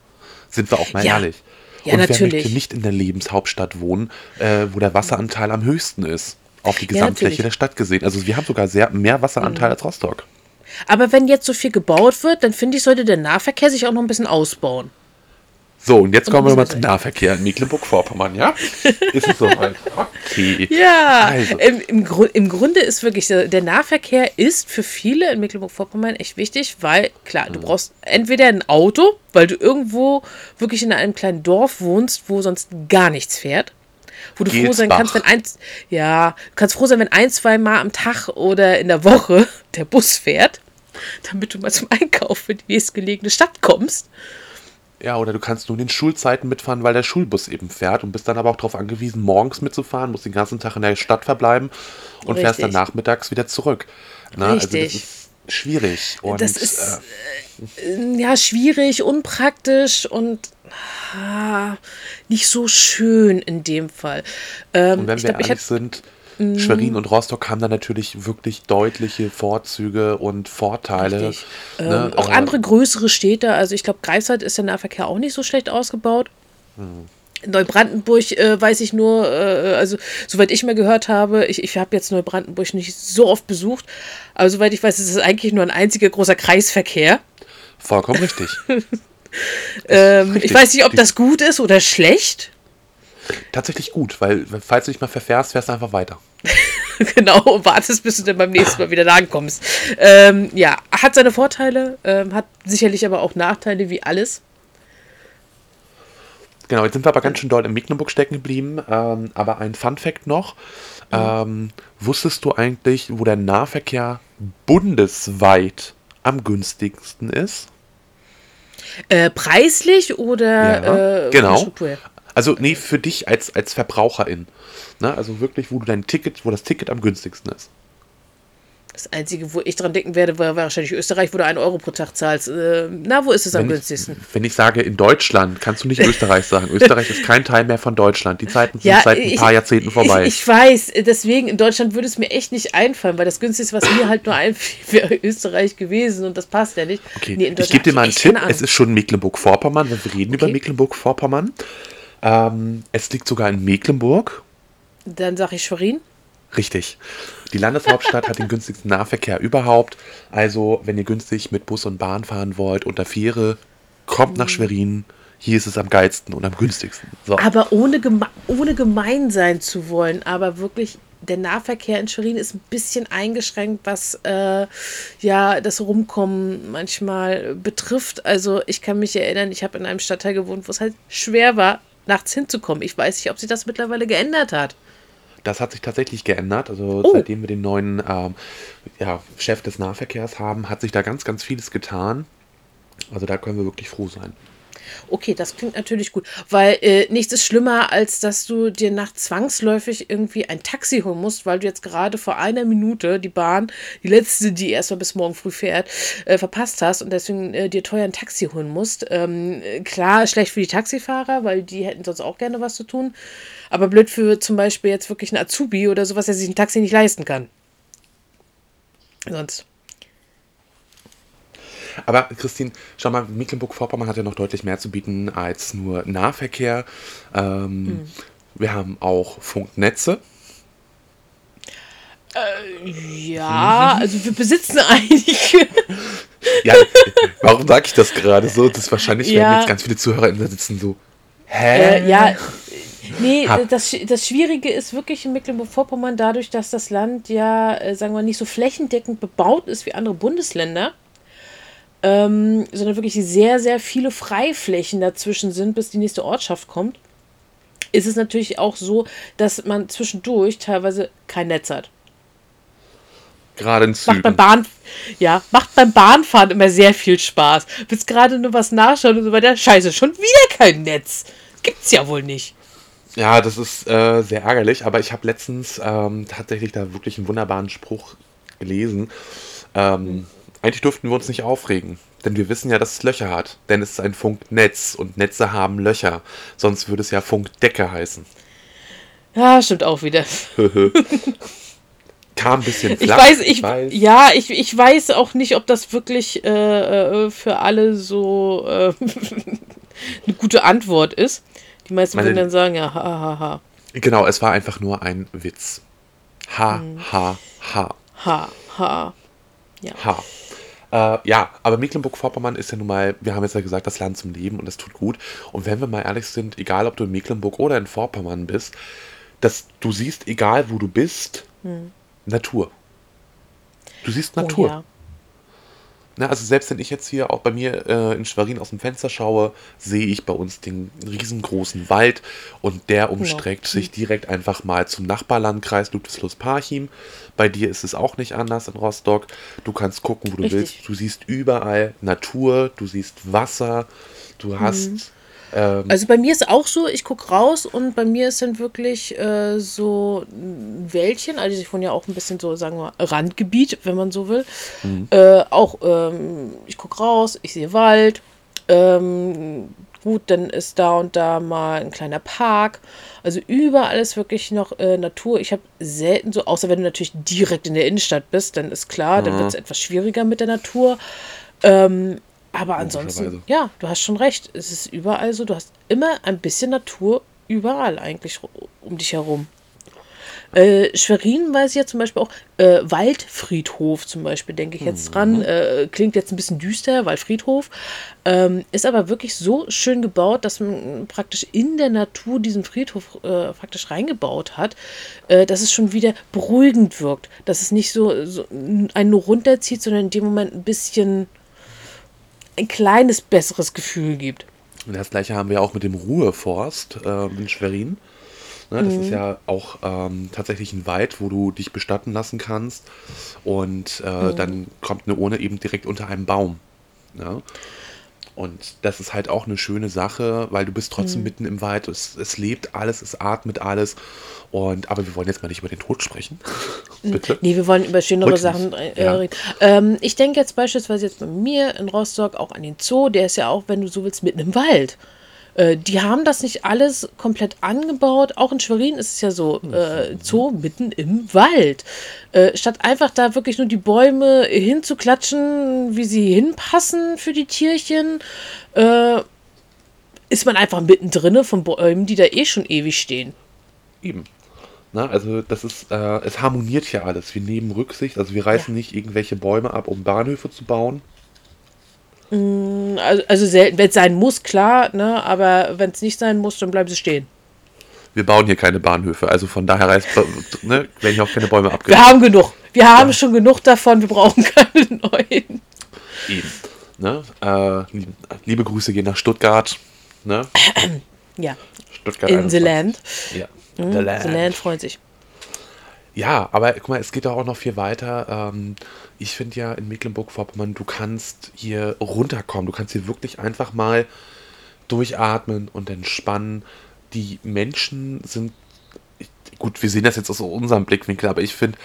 Sind wir auch mal Mhm. Ja. ehrlich. Ja, und wer natürlich. möchte nicht in der Lebenshauptstadt wohnen, äh, wo der Wasseranteil am höchsten ist? Auf die Ja, Gesamtfläche. Mhm. der Stadt gesehen. Also wir haben sogar sehr mehr Wasseranteil als Rostock. Aber wenn jetzt so viel gebaut wird, dann finde ich, sollte der Nahverkehr sich auch noch ein bisschen ausbauen. So, und jetzt Und kommen wir mal zum Nahverkehr in Mecklenburg-Vorpommern, ja? *laughs* Ist es soweit? Okay. Ja, Also. im, im, Gru im Grunde ist wirklich der, Nahverkehr ist für viele in Mecklenburg-Vorpommern echt wichtig, weil klar, Mhm. du brauchst entweder ein Auto, weil du irgendwo wirklich in einem kleinen Dorf wohnst, wo sonst gar nichts fährt. Wo du froh sein kannst, wenn eins, ja, kannst froh sein, wenn ein, zwei Mal am Tag oder in der Woche *laughs* der Bus fährt, damit du mal zum Einkauf in die nächstgelegene Stadt kommst. Ja, oder du kannst nur in den Schulzeiten mitfahren, weil der Schulbus eben fährt und bist dann aber auch darauf angewiesen, morgens mitzufahren, musst den ganzen Tag in der Stadt verbleiben und fährst dann Richtig. nachmittags wieder zurück. Ne? Also das Richtig. ist schwierig. Und, Das ist äh, ja schwierig, unpraktisch und ah, nicht so schön in dem Fall. Ähm, und wenn wir glaube, ich ehrlich hatte sind, Schwerin und Rostock haben da natürlich wirklich deutliche Vorzüge und Vorteile. Ne? ähm, auch Äh, andere größere Städte, also ich glaube, Greifswald ist der Nahverkehr auch nicht so schlecht ausgebaut. In Neubrandenburg äh, weiß ich nur, äh, also soweit ich mal gehört habe, ich, ich habe jetzt Neubrandenburg nicht so oft besucht, aber soweit ich weiß, ist es eigentlich nur ein einziger großer Kreisverkehr. Vollkommen richtig. *laughs* Ähm, ich Richtig. weiß nicht, ob das gut ist oder schlecht. Tatsächlich gut, weil falls du dich mal verfährst, fährst du einfach weiter. *laughs* genau, und wartest, bis du dann beim nächsten Mal wieder da ankommst. Ähm, ja, hat seine Vorteile, ähm, hat sicherlich aber auch Nachteile wie alles. Genau, jetzt sind wir aber ganz schön doll in Mecklenburg stecken geblieben. Ähm, aber ein Fun Fact noch. Ähm, wusstest du eigentlich, wo der Nahverkehr bundesweit am günstigsten ist? Äh, preislich oder Ja, äh, genau. Struktur? Also, nee, für dich als, als Verbraucherin. Ne? Also wirklich, wo du dein Ticket, wo das Ticket am günstigsten ist. Das Einzige, wo ich dran denken werde, war wahrscheinlich Österreich, wo du einen Euro pro Tag zahlst. Äh, na, wo ist es am Wenn ich, günstigsten? wenn ich sage in Deutschland, kannst du nicht Österreich sagen. *laughs* Österreich ist kein Teil mehr von Deutschland. Die Zeiten sind seit ein paar Jahrzehnten vorbei. Ich, ich weiß, deswegen in Deutschland würde es mir echt nicht einfallen, weil das günstigste, was mir halt nur einfiel, *laughs* wäre Österreich gewesen und das passt ja nicht. Okay, Nee, ich gebe dir mal einen Tipp. Es ist schon Mecklenburg-Vorpommern, wir reden über Okay. Mecklenburg-Vorpommern. Ähm, es liegt sogar in Mecklenburg. Dann sage ich Schwerin. Richtig. Die Landeshauptstadt hat den *laughs* günstigsten Nahverkehr überhaupt. Also, wenn ihr günstig mit Bus und Bahn fahren wollt unter Fähre, kommt nach Schwerin. Hier ist es am geilsten und am günstigsten. So. Aber ohne, geme ohne gemein sein zu wollen, aber wirklich, der Nahverkehr in Schwerin ist ein bisschen eingeschränkt, was äh, ja das Rumkommen manchmal betrifft. Also ich kann mich erinnern, ich habe in einem Stadtteil gewohnt, wo es halt schwer war, nachts hinzukommen. Ich weiß nicht, ob sich das mittlerweile geändert hat. das hat sich tatsächlich geändert. Also Oh. seitdem wir den neuen ähm, ja, Chef des Nahverkehrs haben, hat sich da ganz, ganz vieles getan. Also da können wir wirklich froh sein. Okay, das klingt natürlich gut, weil äh, nichts ist schlimmer, als dass du dir nachts zwangsläufig irgendwie ein Taxi holen musst, weil du jetzt gerade vor einer Minute die Bahn, die letzte, die erstmal bis morgen früh fährt, äh, verpasst hast und deswegen äh, dir teuer ein Taxi holen musst. Ähm, äh, klar, schlecht für die Taxifahrer, weil die hätten sonst auch gerne was zu tun, aber blöd für zum Beispiel jetzt wirklich einen Azubi oder sowas, der sich ein Taxi nicht leisten kann. Sonst. Aber Christine, schau mal, Mecklenburg-Vorpommern hat ja noch deutlich mehr zu bieten als nur Nahverkehr. Ähm, Wir haben auch Funknetze. Ja, also wir besitzen *laughs* einige. Ja, warum sage ich das gerade so? Das ist wahrscheinlich Ja. jetzt ganz viele Zuhörer da sitzen so. Hä? Äh, ja, nee, Hab- das, das Schwierige ist wirklich in Mecklenburg-Vorpommern dadurch, dass das Land ja, äh, sagen wir, nicht so flächendeckend bebaut ist wie andere Bundesländer, ähm, sondern wirklich sehr, sehr viele Freiflächen dazwischen sind, bis die nächste Ortschaft kommt, ist es natürlich auch so, dass man zwischendurch teilweise kein Netz hat. Gerade in Macht beim. Bahn, ja, macht beim Bahnfahren immer sehr viel Spaß. Willst gerade nur was nachschauen und so weiter. Scheiße, schon wieder kein Netz. Gibt's ja wohl nicht. Ja, das ist äh, sehr ärgerlich, aber ich habe letztens ähm, tatsächlich da wirklich einen wunderbaren Spruch gelesen. Ähm, Eigentlich dürften wir uns nicht aufregen, denn wir wissen ja, dass es Löcher hat. Denn es ist ein Funknetz und Netze haben Löcher. Sonst würde es ja Funkdecke heißen. Ja, stimmt auch wieder. *laughs* Kam ein bisschen Ich flach. weiß, ich, ja, ich, ich weiß auch nicht, ob das wirklich äh, äh, für alle so äh, *laughs* eine gute Antwort ist. Die meisten Meine- würden dann sagen, ja, ha, ha, ha, Genau, es war einfach nur ein Witz. Ha, Hm. ha, ha, ha, ha. ha. Äh, ja, aber Mecklenburg-Vorpommern ist ja nun mal, wir haben jetzt ja gesagt, das Land zum Leben und das tut gut. Und wenn wir mal ehrlich sind, egal ob du in Mecklenburg oder in Vorpommern bist, dass du siehst, egal wo du bist, Natur. Du siehst Natur. Hm. Oh, ja. Ne, also selbst wenn ich jetzt hier auch bei mir äh, in Schwerin aus dem Fenster schaue, sehe ich bei uns den riesengroßen Wald und der umstreckt sich direkt einfach mal zum Nachbarlandkreis Ludwigslust-Parchim. Bei dir ist es auch nicht anders in Rostock. Du kannst gucken, wo du Richtig. willst. Du siehst überall Natur, du siehst Wasser, du hast ähm, Also bei mir ist auch so, ich gucke raus und bei mir ist dann wirklich äh, so ein Wäldchen, also ich wohne ja auch ein bisschen so, sagen wir, Randgebiet, wenn man so will. Äh, auch, ähm, ich gucke raus, ich sehe Wald. Ähm, gut, dann ist da und da mal ein kleiner Park. Also überall ist wirklich noch äh, Natur. Ich habe selten so, außer wenn du natürlich direkt in der Innenstadt bist, dann ist klar, dann wird es etwas schwieriger mit der Natur. Ähm, aber ansonsten, ja, du hast schon recht. Es ist überall so. Du hast immer ein bisschen Natur überall eigentlich um dich herum. Äh, Schwerin weiß ich ja zum Beispiel auch, äh, Waldfriedhof zum Beispiel, denke ich jetzt dran. Äh, klingt jetzt ein bisschen düster, Waldfriedhof. Ähm, ist aber wirklich so schön gebaut, dass man praktisch in der Natur diesen Friedhof äh, praktisch reingebaut hat, äh, dass es schon wieder beruhigend wirkt. Dass es nicht so, so einen nur runterzieht, sondern in dem Moment ein bisschen ein kleines besseres Gefühl gibt. Und das gleiche haben wir auch mit dem Ruheforst äh, in Schwerin. Ne, das ist ja auch ähm, tatsächlich ein Wald, wo du dich bestatten lassen kannst. Und äh, dann kommt eine Urne eben direkt unter einem Baum. Ja? Und das ist halt auch eine schöne Sache, weil du bist trotzdem mitten im Wald. Es, es lebt alles, es atmet alles. Und, aber wir wollen jetzt mal nicht über den Tod sprechen. Bitte. Nee, wir wollen über schönere Rücksicht, Sachen äh, ja. reden. Ähm, ich denke jetzt beispielsweise jetzt bei mir in Rostock auch an den Zoo, der ist ja auch, wenn du so willst, mitten im Wald. Äh, die haben das nicht alles komplett angebaut. Auch in Schwerin ist es ja so, äh, Zoo mitten im Wald. Äh, statt einfach da wirklich nur die Bäume hinzuklatschen, wie sie hinpassen für die Tierchen, äh, ist man einfach mittendrin von Bäumen, die da eh schon ewig stehen. Eben. Na, also das ist, äh, es harmoniert hier alles. Wir nehmen Rücksicht, also wir reißen Ja. nicht irgendwelche Bäume ab, um Bahnhöfe zu bauen. Also, also selten, wenn es sein muss, klar, ne? aber wenn es nicht sein muss, dann bleiben sie stehen. Wir bauen hier keine Bahnhöfe, also von daher reißt, *laughs* ne, werden hier auch keine Bäume Wir abgerissen. haben genug. Wir haben schon genug davon, wir brauchen *laughs* keine neuen. Eben. Ne? Äh, lieb- liebe Grüße gehen nach Stuttgart. Ne? *clears throat* Ja, Stuttgart in the 21. land. Ja. Mhm, The Land. The land freut sich. Ja, aber guck mal, es geht auch noch viel weiter. Ähm, ich finde ja in Mecklenburg-Vorpommern, du kannst hier runterkommen. Du kannst hier wirklich einfach mal durchatmen und entspannen. Die Menschen sind, gut, wir sehen das jetzt aus unserem Blickwinkel, aber ich finde,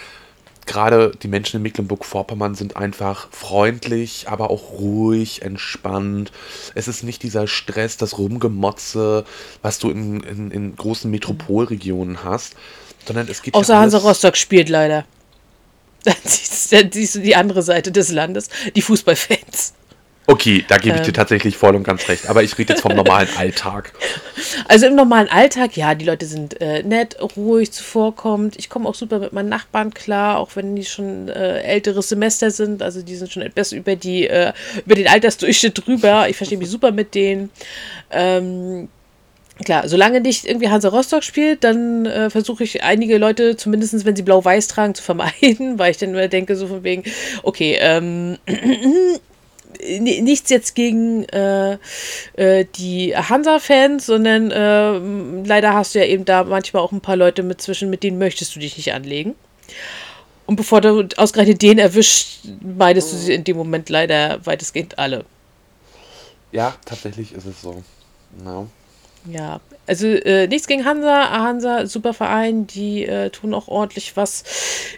gerade die Menschen in Mecklenburg-Vorpommern sind einfach freundlich, aber auch ruhig, entspannt. Es ist nicht dieser Stress, das Rumgemotze, was du in, in, in großen Metropolregionen hast, sondern es geht Außer ja Hansa Rostock spielt leider. *laughs* Dann siehst, dann siehst du die andere Seite des Landes, die Fußballfans. Okay, da gebe ich dir Ähm. tatsächlich voll und ganz recht. Aber ich rede jetzt vom normalen Alltag. *laughs* Also im normalen Alltag, ja, die Leute sind äh, nett, ruhig, zuvorkommend. Ich komme auch super mit meinen Nachbarn klar, auch wenn die schon äh, älteres Semester sind. Also die sind schon etwas über die äh, über den Altersdurchschnitt drüber. Ich verstehe mich super mit denen. Ähm, Klar, solange nicht irgendwie Hansa Rostock spielt, dann äh, versuche ich einige Leute, zumindest wenn sie blau-weiß tragen, zu vermeiden, *laughs* weil ich dann immer denke, so von wegen, okay, ähm, *clears throat* ni- nichts jetzt gegen äh, äh, die Hansa-Fans, sondern äh, leider hast du ja eben da manchmal auch ein paar Leute mit zwischen, mit denen möchtest du dich nicht anlegen. Und bevor du ausgerechnet den erwischt, meidest du sie in dem Moment leider weitestgehend alle. Ja, tatsächlich ist es so. Ja. Ja, also äh, nichts gegen Hansa. Hansa, super Verein, die äh, tun auch ordentlich was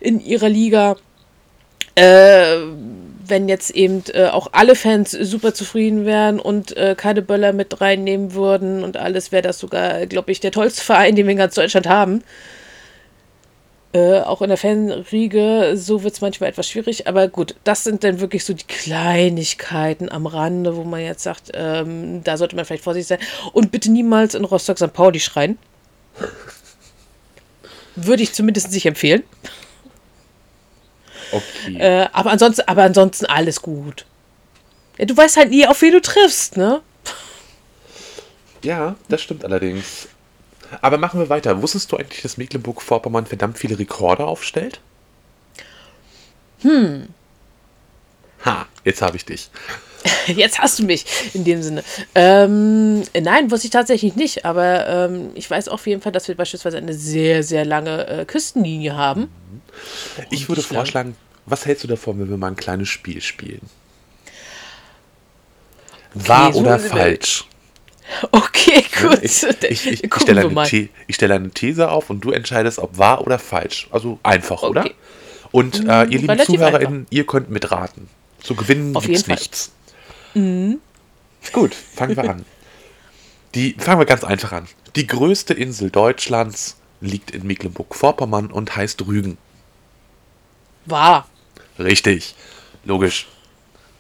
in ihrer Liga. Äh, wenn jetzt eben äh, auch alle Fans super zufrieden wären und äh, keine Böller mit reinnehmen würden und alles, wäre das sogar, glaube ich, der tollste Verein, den wir in ganz Deutschland haben. Äh, auch in der Fanriege, so wird es manchmal etwas schwierig, aber gut, das sind dann wirklich so die Kleinigkeiten am Rande, wo man jetzt sagt, ähm, da sollte man vielleicht vorsichtig sein. Und bitte niemals in Rostock St. Pauli schreien. Würde ich zumindest nicht empfehlen. Okay. Äh, aber, ansonsten, aber ansonsten alles gut. Ja, du weißt halt nie, auf wen du triffst, ne? Ja, das stimmt allerdings. Aber machen wir weiter. Wusstest du eigentlich, dass Mecklenburg-Vorpommern verdammt viele Rekorde aufstellt? Hm. Ha, jetzt habe ich dich. *laughs* Jetzt hast du mich in dem Sinne. Ähm, nein, wusste ich tatsächlich nicht, aber ähm, ich weiß auf jeden Fall, dass wir beispielsweise eine sehr, sehr lange äh, Küstenlinie haben. Ich würde vorschlagen, was hältst du davon, wenn wir mal ein kleines Spiel spielen? Wahr so oder falsch? *laughs* Okay, gut. Ich, ich, *laughs* ich, ich, stelle eine stelle eine These auf und du entscheidest, ob wahr oder falsch. Also einfach, oder? Okay. Und äh, ihr lieben ZuhörerInnen, ihr könnt mitraten. Zu gewinnen Auf gibt's jeden Fall. nichts. Gut, fangen wir an. *laughs* Die, fangen wir ganz einfach an. Die größte Insel Deutschlands liegt in Mecklenburg-Vorpommern und heißt Rügen. War. Richtig. Logisch.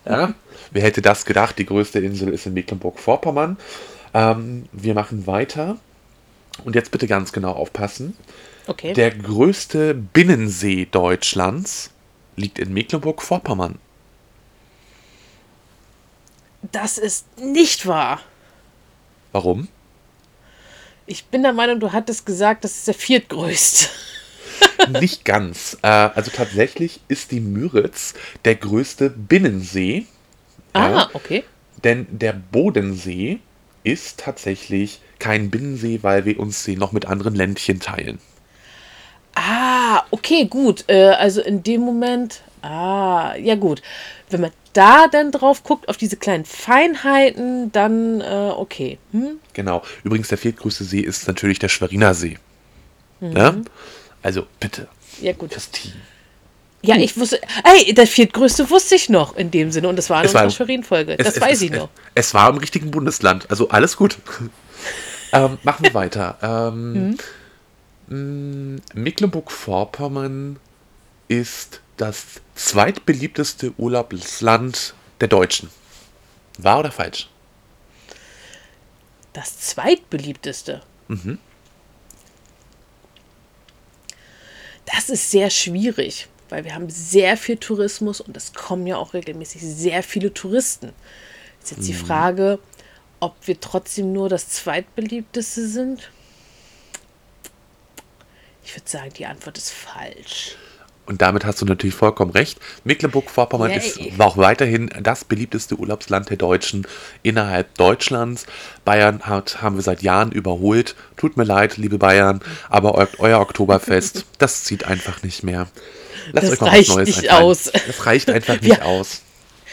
Ja? Wer hätte das gedacht? Die größte Insel ist in Mecklenburg-Vorpommern. Ähm, wir machen weiter. Und jetzt bitte ganz genau aufpassen. Okay. Der größte Binnensee Deutschlands liegt in Mecklenburg-Vorpommern. das ist nicht wahr. Warum? Ich bin der Meinung, du hattest gesagt, das ist der viertgrößte. *laughs* Nicht ganz. Äh, also tatsächlich ist die Müritz der größte Binnensee. Ah, Ja. okay. Denn der Bodensee ist tatsächlich kein Binnensee, weil wir uns den noch mit anderen Ländchen teilen. Ah, okay, gut. Äh, also in dem Moment, ah, ja gut. Wenn man da dann drauf guckt, auf diese kleinen Feinheiten, dann äh, okay. Hm? Genau. Übrigens, der viertgrößte See ist natürlich der Schweriner See. Ne? Also bitte, Ja gut. das Team. Ja, ich wusste, ey, der viertgrößte wusste ich noch in dem Sinne und das war in Es war- unserer Schwerin-Folge. Das es, weiß es, ich noch. Es, es war im richtigen Bundesland. Also alles gut. *laughs* ähm, machen wir weiter. Mhm. Ähm, mh, Mecklenburg-Vorpommern ist das zweitbeliebteste Urlaubsland der Deutschen. Wahr oder falsch? Das zweitbeliebteste. Das ist sehr schwierig, weil wir haben sehr viel Tourismus und es kommen ja auch regelmäßig sehr viele Touristen. Ist jetzt die Frage, ob wir trotzdem nur das zweitbeliebteste sind. Ich würde sagen, die Antwort ist falsch. Und damit hast du natürlich vollkommen recht. Mecklenburg-Vorpommern ist auch weiterhin das beliebteste Urlaubsland der Deutschen innerhalb Deutschlands. Bayern hat, haben wir seit Jahren überholt. Tut mir leid, liebe Bayern, aber eu euer Oktoberfest, *laughs* das zieht einfach nicht mehr. Lasst Das euch mal was reicht Neues nicht einfallen. aus. Das reicht *laughs* einfach nicht Wir- aus.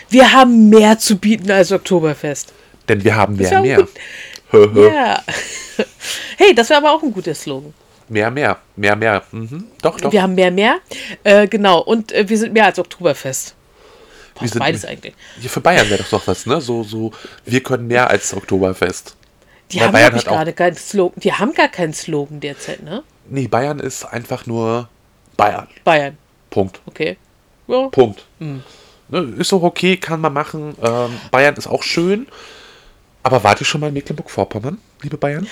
Wir haben mehr zu bieten als Oktoberfest. Denn wir haben mehr, mehr. *laughs* Ja. *laughs* Hey, das wäre aber auch ein guter Slogan. Mehr, mehr, mehr, mehr. Mhm. Doch, doch. Wir haben mehr, mehr. Äh, genau. Und äh, wir sind mehr als Oktoberfest. Wir Passt sind- beides eigentlich. Hier für Bayern wäre doch doch was, ne? So, so, wir können mehr als Oktoberfest. Die Weil haben, Bayern hat gerade keinen Slogan. Die haben gar keinen Slogan derzeit, ne? Nee, Bayern ist einfach nur Bayern. Bayern. Punkt. Okay. Ja. Punkt. Hm. Ne, ist doch okay, kann man machen. Ähm, Bayern ist auch schön. Aber wart ihr schon mal in Mecklenburg-Vorpommern, liebe Bayern?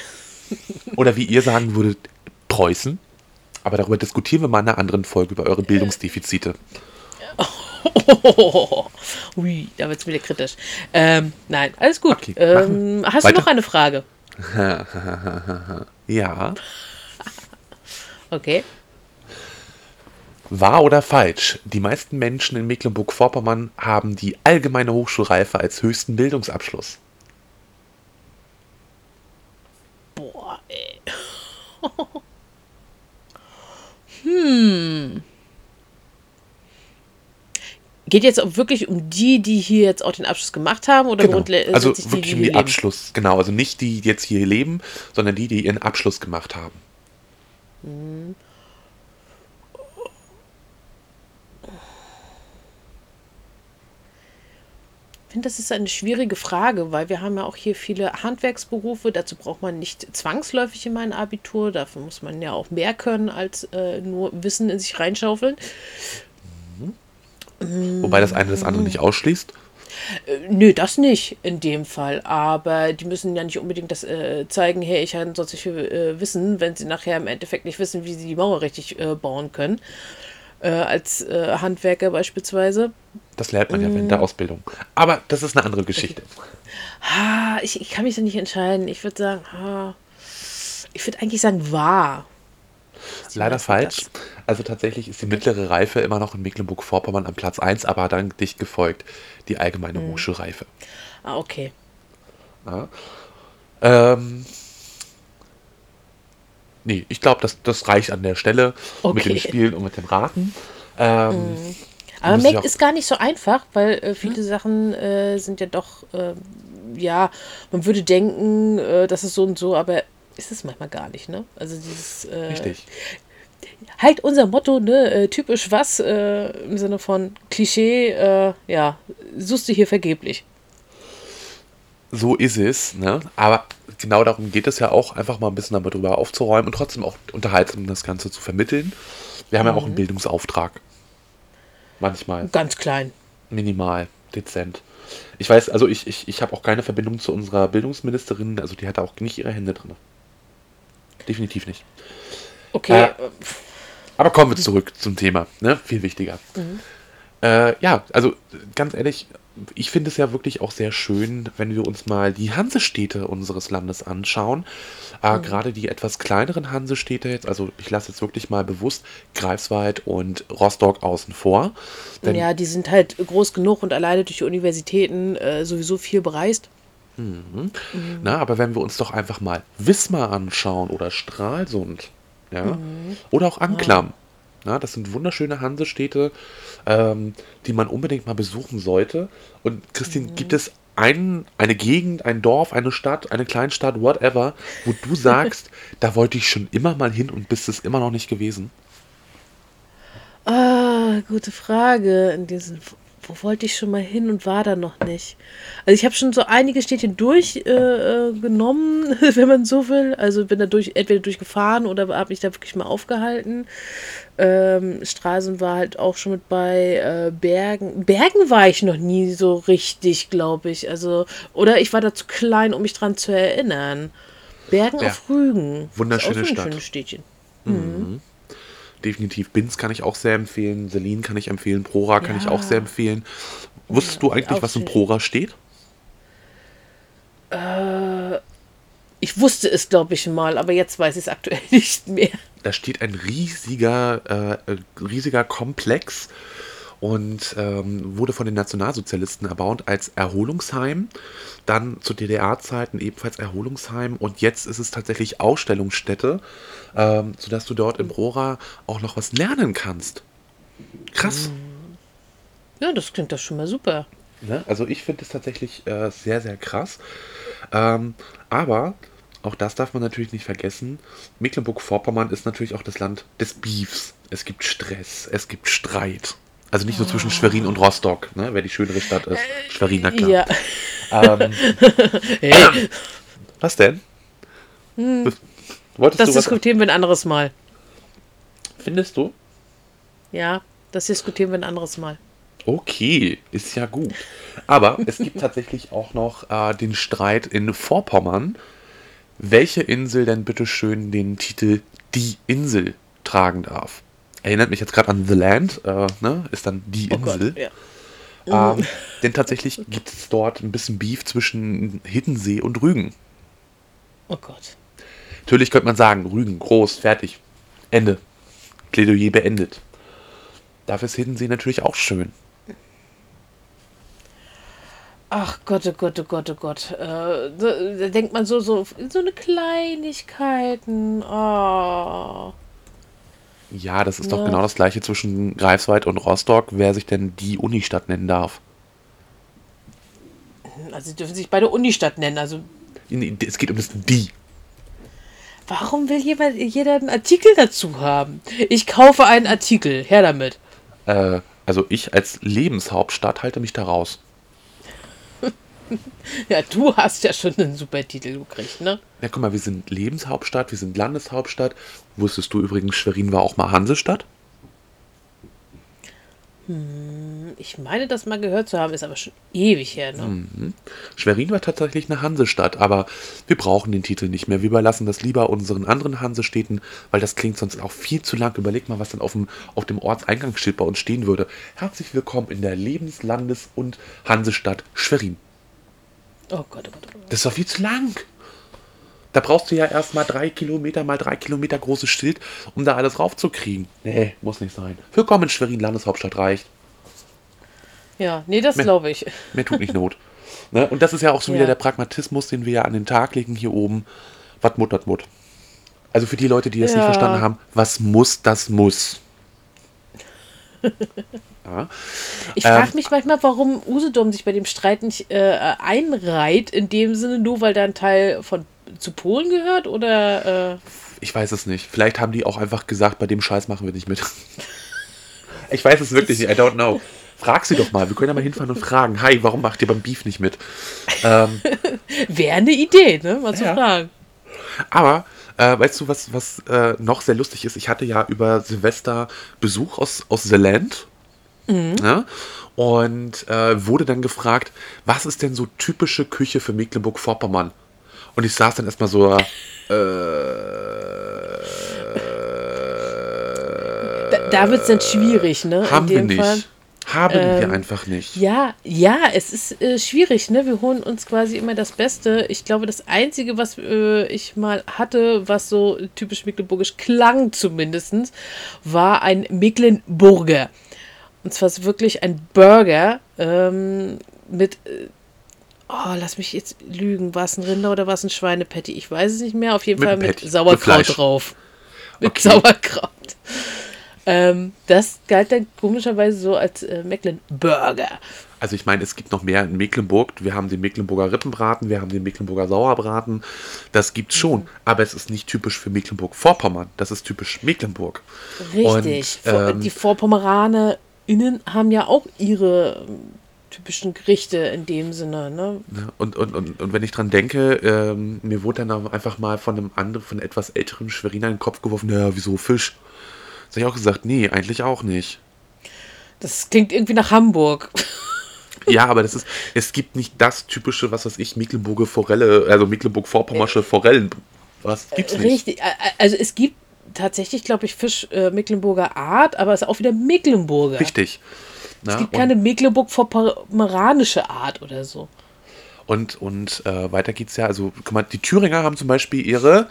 *laughs* Oder wie ihr sagen würdet, Preußen? Aber darüber diskutieren wir mal in einer anderen Folge über eure Bildungsdefizite. *laughs* Ui, da wird es wieder kritisch. Ähm, nein, alles gut. Okay, ähm, hast weiter. du noch eine Frage? *laughs* Ja. Okay. Wahr oder falsch? Die meisten Menschen in Mecklenburg-Vorpommern haben die allgemeine Hochschulreife als höchsten Bildungsabschluss. Boah, ey. *laughs* hm. Geht jetzt auch wirklich um die, die hier jetzt auch den Abschluss gemacht haben oder Genau. Also grundsätzlich wirklich um hier die leben? Abschluss. Genau, also nicht die, die jetzt hier leben, sondern die, die ihren Abschluss gemacht haben. Ich finde, das ist eine schwierige Frage, weil wir haben ja auch hier viele Handwerksberufe. Dazu braucht man nicht zwangsläufig immer ein Abitur. Dafür muss man ja auch mehr können als äh, nur Wissen in sich reinschaufeln. Wobei das eine das andere nicht ausschließt. Nö, das nicht in dem Fall. Aber die müssen ja nicht unbedingt das äh, zeigen, hey, ich habe sonst viel äh, Wissen, wenn sie nachher im Endeffekt nicht wissen, wie sie die Mauer richtig äh, bauen können. Äh, als äh, Handwerker beispielsweise. Das lernt man ja während der Ausbildung. Aber das ist eine andere Geschichte. *laughs* Ah, ich, ich kann mich da nicht entscheiden. Ich würde sagen, ah, ich würde eigentlich sagen, wahr. Leider falsch. das. Also tatsächlich ist die mittlere Reife immer noch in Mecklenburg-Vorpommern am Platz 1, aber dann dicht gefolgt die allgemeine Hm. Hochschulreife. Ah, okay. Ja. Ähm, nee, ich glaube, das, das reicht an der Stelle mit dem Okay. Spielen und mit dem Raten. Ähm, Aber Mac ist gar nicht so einfach, weil äh, viele Sachen äh, sind ja doch, äh, ja, man würde denken, äh, das ist so und so, aber ist es manchmal gar nicht, ne? Also dieses, äh, Richtig. halt unser Motto, ne, äh, typisch was, im Sinne von Klischee, ja, suchst du hier vergeblich. So ist es, ne? Aber genau darum geht es ja auch, einfach mal ein bisschen darüber aufzuräumen und trotzdem auch unterhaltsam das Ganze zu vermitteln. Wir haben ja Mhm. auch einen Bildungsauftrag. Manchmal. Ganz klein. Minimal, dezent. Ich weiß, also ich, ich, ich habe auch keine Verbindung zu unserer Bildungsministerin, also die hat da auch nicht ihre Hände drin. Definitiv nicht. Okay, Äh, Aber kommen wir zurück zum Thema, ne? Viel wichtiger. Äh, ja, also ganz ehrlich, ich finde es ja wirklich auch sehr schön, wenn wir uns mal die Hansestädte unseres Landes anschauen. Äh, Gerade die etwas kleineren Hansestädte jetzt, also ich lasse jetzt wirklich mal bewusst Greifswald und Rostock außen vor. Denn ja, die sind halt groß genug und alleine durch die Universitäten äh, sowieso viel bereist. Na, aber wenn wir uns doch einfach mal Wismar anschauen oder Stralsund, ja, oder auch Anklam, ja, das sind wunderschöne Hansestädte, ähm, die man unbedingt mal besuchen sollte. Und Christine, gibt es ein, eine Gegend, ein Dorf, eine Stadt, eine Kleinstadt, whatever, wo du *laughs* sagst, da wollte ich schon immer mal hin und bist es immer noch nicht gewesen? Ah, gute Frage. In diesen, wo wollte ich schon mal hin und war da noch nicht? Also ich habe schon so einige Städtchen durchgenommen, äh, genommen, *laughs* wenn man so will. Also bin da durch, entweder durchgefahren oder habe mich da wirklich mal aufgehalten. Ähm, Stralsund war halt auch schon mit bei äh, Bergen. Bergen war ich noch nie so richtig, glaube ich. Also, oder ich war da zu klein, um mich dran zu erinnern. Bergen Ja. auf Rügen. Wunderschöne Stadt. Städtchen. Definitiv. Binz kann ich auch sehr empfehlen, Selin kann ich empfehlen, Prora kann ich auch sehr empfehlen. Wusstest du eigentlich, auch was in. Prora steht? Ich wusste es, glaube ich, mal, aber jetzt weiß ich es aktuell *laughs* nicht mehr. Da steht ein riesiger, äh, riesiger Komplex und ähm, wurde von den Nationalsozialisten erbaut als Erholungsheim. Dann zu DDR-Zeiten ebenfalls Erholungsheim und jetzt ist es tatsächlich Ausstellungsstätte, ähm, sodass du dort im Rora auch noch was lernen kannst. Krass. Ja, das klingt doch schon mal super. Ne? Also ich finde es tatsächlich äh, sehr, sehr krass. Ähm, aber auch das darf man natürlich nicht vergessen. Mecklenburg-Vorpommern ist natürlich auch das Land des Beefs. Es gibt Stress, es gibt Streit. Also nicht nur zwischen Schwerin und Rostock, ne? wer die schönere Stadt ist. Schwerin, na klar. Ja. Ähm, *laughs* Hey, was denn? Wolltest das du diskutieren wir ein anderes Mal. Findest du? Ja, das diskutieren wir ein anderes Mal. Okay, ist ja gut. Aber es gibt tatsächlich auch noch äh, den Streit in Vorpommern, welche Insel denn bitte schön den Titel Die Insel tragen darf. Erinnert mich jetzt gerade an The Land, äh, ne? ist dann die Oh Gott, Insel. ja. Ähm, *laughs* denn tatsächlich gibt es dort ein bisschen Beef zwischen Hiddensee und Rügen. Oh Gott. Natürlich könnte man sagen, Rügen, groß, fertig, Ende. Plädoyer beendet. Dafür ist Hiddensee natürlich auch schön. Ach Gott, oh Gott, oh Gott, oh Gott. Äh, da, da denkt man so, so, so eine Kleinigkeiten. Oh. Ja, das ist doch Ja. genau das gleiche zwischen Greifswald und Rostock, wer sich denn die Unistadt nennen darf. Also sie dürfen sich beide Unistadt nennen. Also Es geht um das Die. warum will jemand, jeder einen Artikel dazu haben? Ich kaufe einen Artikel. Her damit. Äh, also ich als Lebenshauptstadt halte mich da raus. *laughs* Ja, du hast ja schon einen super Titel gekriegt, ne? Ja, guck mal, wir sind Lebenshauptstadt, wir sind Landeshauptstadt. Wusstest du übrigens, Schwerin war auch mal Hansestadt? Ich meine, das mal gehört zu haben, ist aber schon ewig her, ne? Hm. Schwerin war tatsächlich eine Hansestadt, aber wir brauchen den Titel nicht mehr. Wir überlassen das lieber unseren anderen Hansestädten, weil das klingt sonst auch viel zu lang. Überleg mal, was dann auf dem, auf dem Ortseingangsschild bei uns stehen würde. Herzlich willkommen in der Lebens-, Landes- und Hansestadt Schwerin. Oh Gott, oh Gott, oh Gott. Das ist doch viel zu lang. Da brauchst du ja erst mal drei Kilometer mal drei Kilometer großes Schild, um da alles raufzukriegen. Nee, muss nicht sein. Willkommen in Schwerin, Landeshauptstadt reicht. Ja, nee, das glaube ich. Mehr tut nicht Not. Ne? Und das ist ja auch so *laughs* Ja. wieder der Pragmatismus, den wir ja an den Tag legen hier oben. Was Mut, das Mut. Also für die Leute, die das nicht Ja. verstanden haben, was muss, das muss. *laughs* ja. Ich Ähm, frage mich manchmal, warum Usedom sich bei dem Streit nicht äh, einreiht, in dem Sinne nur, weil da ein Teil von zu Polen gehört oder äh, Ich weiß es nicht. Vielleicht haben die auch einfach gesagt, bei dem Scheiß machen wir nicht mit. *laughs* ich weiß es wirklich nicht. I don't know. Frag sie doch mal. Wir können ja mal hinfahren und fragen. Hi, warum macht ihr beim Beef nicht mit? Ähm, *laughs* wäre eine Idee, ne? Mal zu Ja. fragen. aber äh, weißt du, was, was äh, noch sehr lustig ist? Ich hatte ja über Silvester Besuch aus, aus The Land. Ja? Und äh, wurde dann gefragt, was ist denn so typische Küche für Mecklenburg-Vorpommern? Und ich saß dann erstmal so, äh, Da, da wird es dann schwierig, ne? haben wir in dem nicht. Fall. Haben wir Ähm, einfach nicht. Ja, ja, es ist äh, schwierig, ne? Wir holen uns quasi immer das Beste. Ich glaube, das Einzige, was äh, ich mal hatte, was so typisch mecklenburgisch klang zumindest, war ein Mecklenburger. Und zwar ist wirklich ein Burger ähm, mit, äh, oh, lass mich jetzt lügen, war es ein Rinder oder war es ein Schweinepatty? Ich weiß es nicht mehr. Auf jeden Mit Fall mit Patty, Sauerkraut drauf. Mit Okay. Sauerkraut. Ähm, das galt dann komischerweise so als äh, Mecklenburger. Also ich meine, es gibt noch mehr in Mecklenburg. Wir haben den Mecklenburger Rippenbraten, wir haben den Mecklenburger Sauerbraten. Das gibt's schon. Mhm. Aber es ist nicht typisch für Mecklenburg-Vorpommern. Das ist typisch Mecklenburg. Richtig. Und, ähm, die VorpommeranerInnen haben ja auch ihre ähm, typischen Gerichte in dem Sinne, ne? Und, und, und, und wenn ich dran denke, ähm, mir wurde dann einfach mal von einem anderen, von etwas älteren Schweriner in den Kopf geworfen, ja, wieso Fisch? Habe ich auch gesagt, nee, eigentlich auch nicht. Das klingt irgendwie nach Hamburg. Ja, aber das ist, es gibt nicht das typische, was weiß ich, Mecklenburger Forelle, also Mecklenburg-Vorpommersche Forellen. Was gibt's nicht? Richtig. Also es gibt tatsächlich, glaube ich, Fisch äh, Mecklenburger Art, aber es ist auch wieder Mecklenburger. Richtig. Es Na, gibt und- keine Mecklenburg-vorpommeranische Art oder so. Und, und äh, weiter geht's ja. Also, guck mal, die Thüringer haben zum Beispiel ihre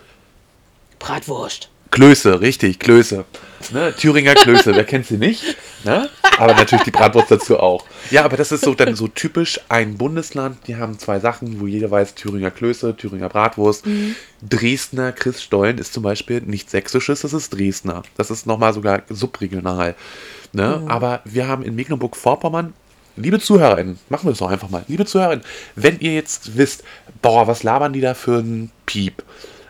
Bratwurst. Klöße, richtig, Klöße. Ne? Thüringer Klöße, wer kennt sie nicht? Ne? Aber natürlich die Bratwurst dazu auch. Ja, aber das ist so dann so typisch ein Bundesland. Die haben zwei Sachen, wo jeder weiß, Thüringer Klöße, Thüringer Bratwurst. Mhm. Dresdner Christstollen ist zum Beispiel nicht sächsisches, das ist Dresdner. Das ist nochmal sogar subregional. Ne? Mhm. Aber wir haben in Mecklenburg-Vorpommern Liebe ZuhörerInnen, machen wir es doch einfach mal. Liebe ZuhörerInnen, wenn ihr jetzt wisst, boah, was labern die da für ein Piep?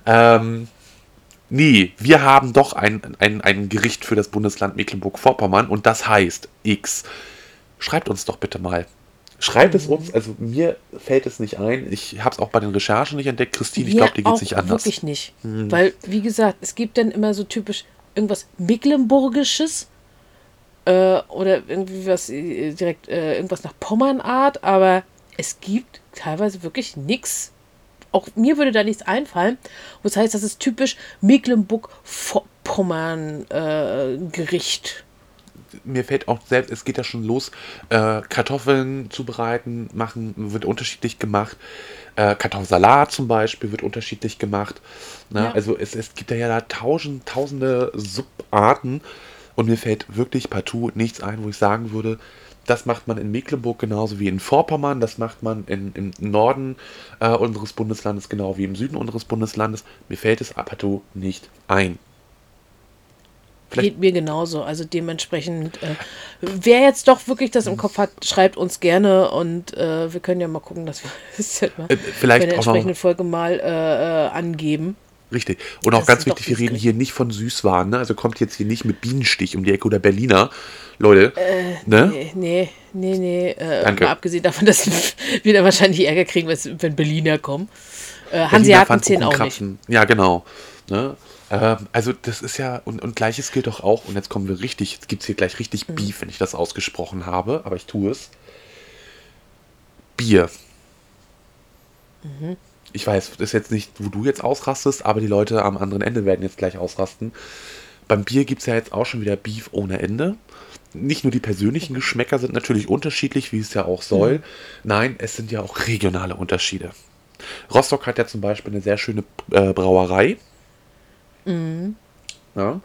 Ähm, nee, wir haben doch ein, ein, ein Gericht für das Bundesland Mecklenburg-Vorpommern und das heißt X. Schreibt uns doch bitte mal. Schreibt es uns, also mir fällt es nicht ein. Ich habe es auch bei den Recherchen nicht entdeckt. Christine, ich glaube, dir geht es nicht anders. Hm. Wirklich nicht. Weil, wie gesagt, es gibt dann immer so typisch irgendwas Mecklenburgisches äh, oder irgendwie was äh, direkt äh, irgendwas nach Pommernart, aber es gibt teilweise wirklich nichts. Auch mir würde da nichts einfallen. Und das heißt, das ist typisch Mecklenburg-Vorpommern-Gericht. mir fällt auch selbst, es geht ja schon los, äh, Kartoffeln zubereiten, machen, wird unterschiedlich gemacht. Äh, Kartoffelsalat zum Beispiel wird unterschiedlich gemacht. Ne? Ja. Also es, es gibt ja da tausend, tausende Subarten und mir fällt wirklich partout nichts ein, wo ich sagen würde, das macht man in Mecklenburg genauso wie in Vorpommern, das macht man in, im Norden äh, unseres Bundeslandes genau wie im Süden unseres Bundeslandes. Mir fällt es partout nicht ein. Vielleicht- Geht mir genauso. Also dementsprechend, äh, wer jetzt doch wirklich das im Kopf hat, schreibt uns gerne und äh, wir können ja mal gucken, dass wir *laughs* das halt mal Äh, vielleicht auch noch- entsprechenden Folge mal äh, äh, angeben. Richtig. Und auch Das ganz ist doch wichtig, wir reden hier nicht von Süßwaren, ne? Also kommt jetzt hier nicht mit Bienenstich um die Ecke oder Berliner. Leute, ne? Nee, nee, nee, nee. Äh, Danke. abgesehen davon, *laughs* dass wir da wahrscheinlich Ärger kriegen, wenn Berliner kommen. Äh, Hanseaten zählen auch nicht. Ja, genau. Ne? Ähm, also das ist ja, und, und gleiches gilt doch auch, und jetzt kommen wir richtig, jetzt gibt es hier gleich richtig Mhm. Beef, wenn ich das ausgesprochen habe, aber ich tue es. Bier. Mhm. Ich weiß, das ist jetzt nicht, wo du jetzt ausrastest, aber die Leute am anderen Ende werden jetzt gleich ausrasten. Beim Bier gibt es ja jetzt auch schon wieder Beef ohne Ende. Nicht nur die persönlichen Geschmäcker sind natürlich unterschiedlich, wie es ja auch soll. Nein, es sind ja auch regionale Unterschiede. Rostock hat ja zum Beispiel eine sehr schöne äh, Brauerei. Ja,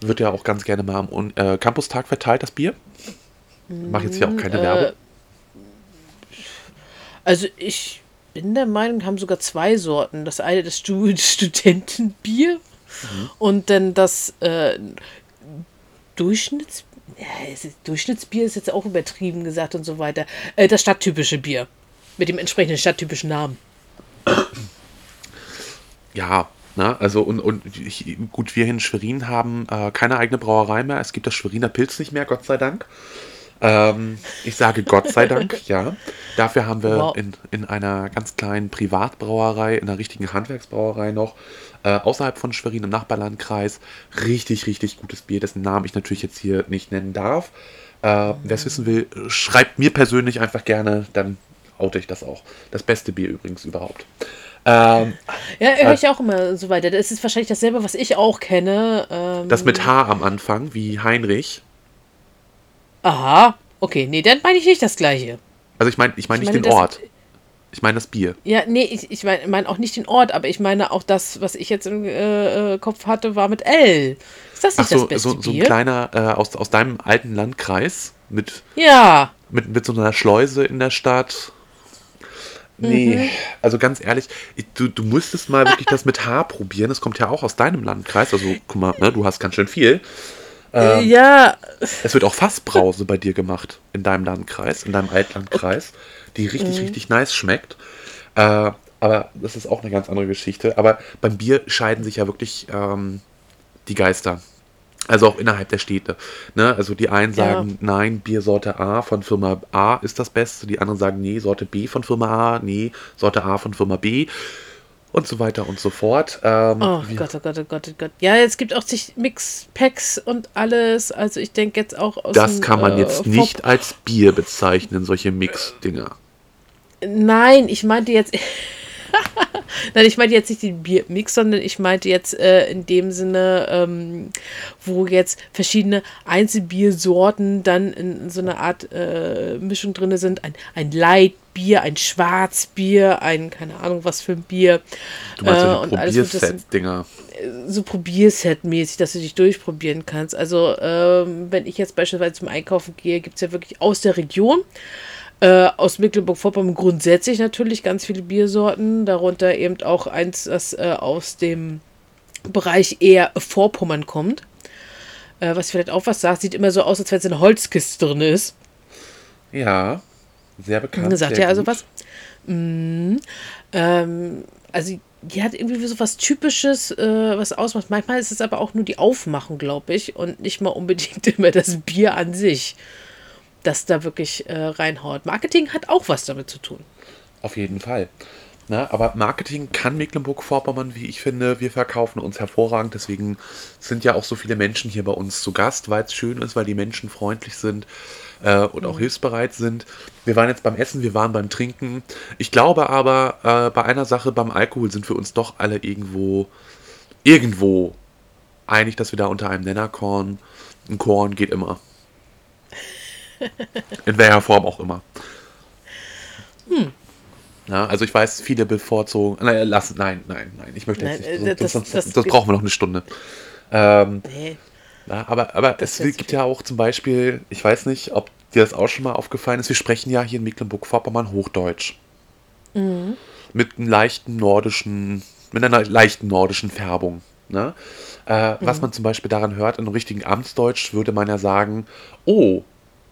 wird ja auch ganz gerne mal am äh, Campustag verteilt, das Bier. Mach jetzt hier auch keine äh, Werbung. Also ich bin der Meinung, haben sogar zwei Sorten. Das eine das Stu *laughs* Studentenbier Mhm. und dann das äh, Durchschnitts ja, ist, Durchschnittsbier ist jetzt auch übertrieben gesagt und so weiter. Äh, das stadttypische Bier mit dem entsprechenden stadttypischen Namen. Ja, ne, also und, und ich, gut, wir in Schwerin haben äh, keine eigene Brauerei mehr. Es gibt das Schweriner Pilz nicht mehr, Gott sei Dank. Ähm, ich sage Gott sei *laughs* Dank, ja. Dafür haben wir Wow. in, in einer ganz kleinen Privatbrauerei, in einer richtigen Handwerksbrauerei noch, äh, außerhalb von Schwerin im Nachbarlandkreis, richtig, richtig gutes Bier, dessen Namen ich natürlich jetzt hier nicht nennen darf. Äh, Wer es wissen will, schreibt mir persönlich einfach gerne, dann oute ich das auch. Das beste Bier übrigens überhaupt. Ähm, Ja, höre ich auch immer so weiter. Das ist wahrscheinlich dasselbe, was ich auch kenne. Ähm, Das mit H am Anfang, wie Heinrich. Aha, okay, nee, dann meine ich nicht das gleiche. Also ich meine ich mein Ich nicht meine, den Ort. Ich meine das Bier. Ja, nee, ich, ich meine mein auch nicht den Ort, aber ich meine auch das, was ich jetzt im äh, äh, Kopf hatte, war mit L. Ist das Ach nicht so, das beste so, so ein Bier? kleiner äh, aus, aus deinem alten Landkreis mit, ja, mit, mit so einer Schleuse in der Stadt. Nee, Mhm. also ganz ehrlich, ich, du, du müsstest mal wirklich das mit H probieren. Das kommt ja auch aus deinem Landkreis. Also guck mal, ne, du hast ganz schön viel. Äh, Ähm. ja, Es wird auch Fassbrause bei dir gemacht in deinem Landkreis, in deinem Altlandkreis, die richtig, Mhm. richtig nice schmeckt. Äh, aber das ist auch eine ganz andere Geschichte. Aber beim Bier scheiden sich ja wirklich ähm, die Geister. Also auch innerhalb der Städte. Ne? Also die einen Ja. sagen, nein, Biersorte A von Firma A ist das Beste. Die anderen sagen, nee, Sorte B von Firma A, nee, Sorte A von Firma B. Und so weiter und so fort. Ähm, Oh Gott, oh Gott, oh Gott, oh Gott. Ja, es gibt auch sich Mix-Packs und alles. Also ich denke jetzt auch aus das dem, kann man äh, jetzt nicht als Bier bezeichnen, solche Mix-Dinger. Nein, ich meinte jetzt. *laughs* Nein, ich meinte jetzt nicht den Biermix, sondern ich meinte jetzt äh, in dem Sinne, ähm, wo jetzt verschiedene Einzelbiersorten dann in, so einer Art äh, Mischung drin sind. Ein, ein Bier, ein Schwarzbier, ein, keine Ahnung, was für ein Bier. Du meinst Äh, so und wird das- Probierset-Dinger. so Probierset-mäßig, dass du dich durchprobieren kannst. Also, ähm, wenn ich jetzt beispielsweise zum Einkaufen gehe, gibt es ja wirklich aus der Region, äh, aus Mecklenburg-Vorpommern grundsätzlich natürlich ganz viele Biersorten, darunter eben auch eins, das äh, aus dem Bereich eher Vorpommern kommt. Äh, was vielleicht auch was sagt, sieht immer so aus, als wenn es in einer Holzkiste drin ist. Ja, sehr bekannt. Sagt sehr ja also gut. was. Mm, ähm, also die hat irgendwie so was Typisches, äh, was ausmacht. Manchmal ist es aber auch nur die Aufmachung, glaube ich, und nicht mal unbedingt *laughs* immer das Bier an sich, das da wirklich äh, reinhaut. Marketing hat auch was damit zu tun. Auf jeden Fall. Na, aber Marketing kann Mecklenburg-Vorpommern, wie ich finde. Wir verkaufen uns hervorragend. Deswegen sind ja auch so viele Menschen hier bei uns zu Gast, weil es schön ist, weil die Menschen freundlich sind äh, und auch hilfsbereit sind. Wir waren jetzt beim Essen, wir waren beim Trinken. Ich glaube aber, äh, bei einer Sache, beim Alkohol sind wir uns doch alle irgendwo, irgendwo einig, dass wir da unter einem Nenner korn. Ein Korn geht immer. *laughs* In welcher Form auch immer. Ja, also ich weiß, viele bevorzugen. Nein, lass, nein, nein, nein. Ich möchte jetzt Nein, nicht. äh, sonst, das- sonst, das- sonst brauchen wir noch eine Stunde. Ähm, Nee. Ja, aber aber Das es gibt ja auch zum Beispiel, ich weiß nicht, ob dir das auch schon mal aufgefallen ist, wir sprechen ja hier in Mecklenburg-Vorpommern Hochdeutsch. Mhm. Mit einem leichten nordischen, mit einer leichten nordischen Färbung. Ne? Äh, Mhm. Was man zum Beispiel daran hört, in richtigen Amtsdeutsch würde man ja sagen, oh,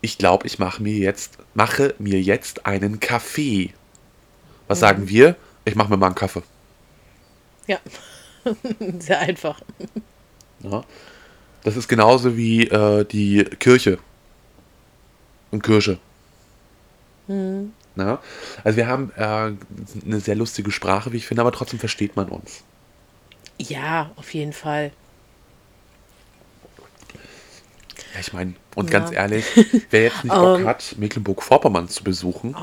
ich glaube, ich mache mir jetzt, mache mir jetzt einen Kaffee. Was Mhm. sagen wir? Ich mache mir mal einen Kaffee. Ja. *laughs* Sehr einfach. Ja. Das ist genauso wie äh, die Kirche und Kirche. Na? Also wir haben äh, eine sehr lustige Sprache, wie ich finde, aber trotzdem versteht man uns. Ja, auf jeden Fall. Ja, ich meine, und Ja. ganz ehrlich, *laughs* wer jetzt nicht Bock Ähm. hat, Mecklenburg-Vorpommern zu besuchen,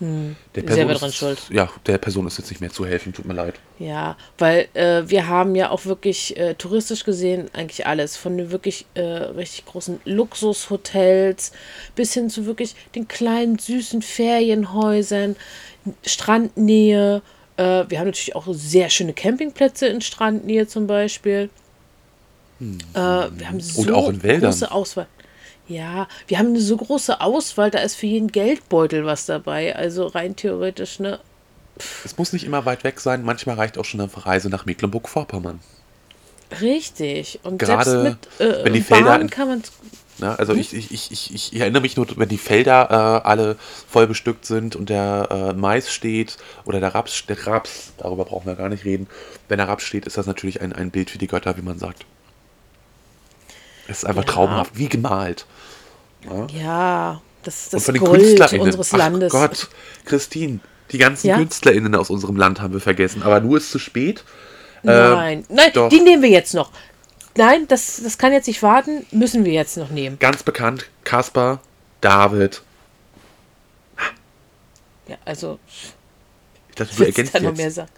der Selber ist, dran schuld. Ja, der Person ist jetzt nicht mehr zu helfen, tut mir leid. Ja, weil äh, wir haben ja auch wirklich äh, touristisch gesehen eigentlich alles. Von den wirklich äh, richtig großen Luxushotels bis hin zu wirklich den kleinen, süßen Ferienhäusern, Strandnähe. Äh, wir haben natürlich auch sehr schöne Campingplätze in Strandnähe zum Beispiel. Äh, wir haben so Und auch in Wäldern. große Auswahl. Ja, wir haben eine so große Auswahl, da ist für jeden Geldbeutel was dabei. Also rein theoretisch, ne? Es muss nicht immer weit weg sein, manchmal reicht auch schon eine Reise nach Mecklenburg-Vorpommern. Richtig. Und Gerade mit äh, wenn die Bahn Felder in- kann man Ne? Also ich, ich, ich, ich, ich erinnere mich nur, wenn die Felder äh, alle voll bestückt sind und der äh, Mais steht oder der Raps, der Raps, darüber brauchen wir gar nicht reden. Wenn der Raps steht, ist das natürlich ein, ein Bild für die Götter, wie man sagt. Es ist einfach Ja. traumhaft, wie gemalt. Ja, das ist und das den Gold unseres Ach Landes. Gott, Christine, die ganzen Ja? KünstlerInnen aus unserem Land haben wir vergessen, aber nur ist zu spät. Nein, nein, doch. die nehmen wir jetzt noch. Nein, das, das kann jetzt nicht warten, müssen wir jetzt noch nehmen. Ganz bekannt, Kaspar, David. Ja, also, Ich dachte, *laughs* du ergänzt da noch mehr jetzt. sagen?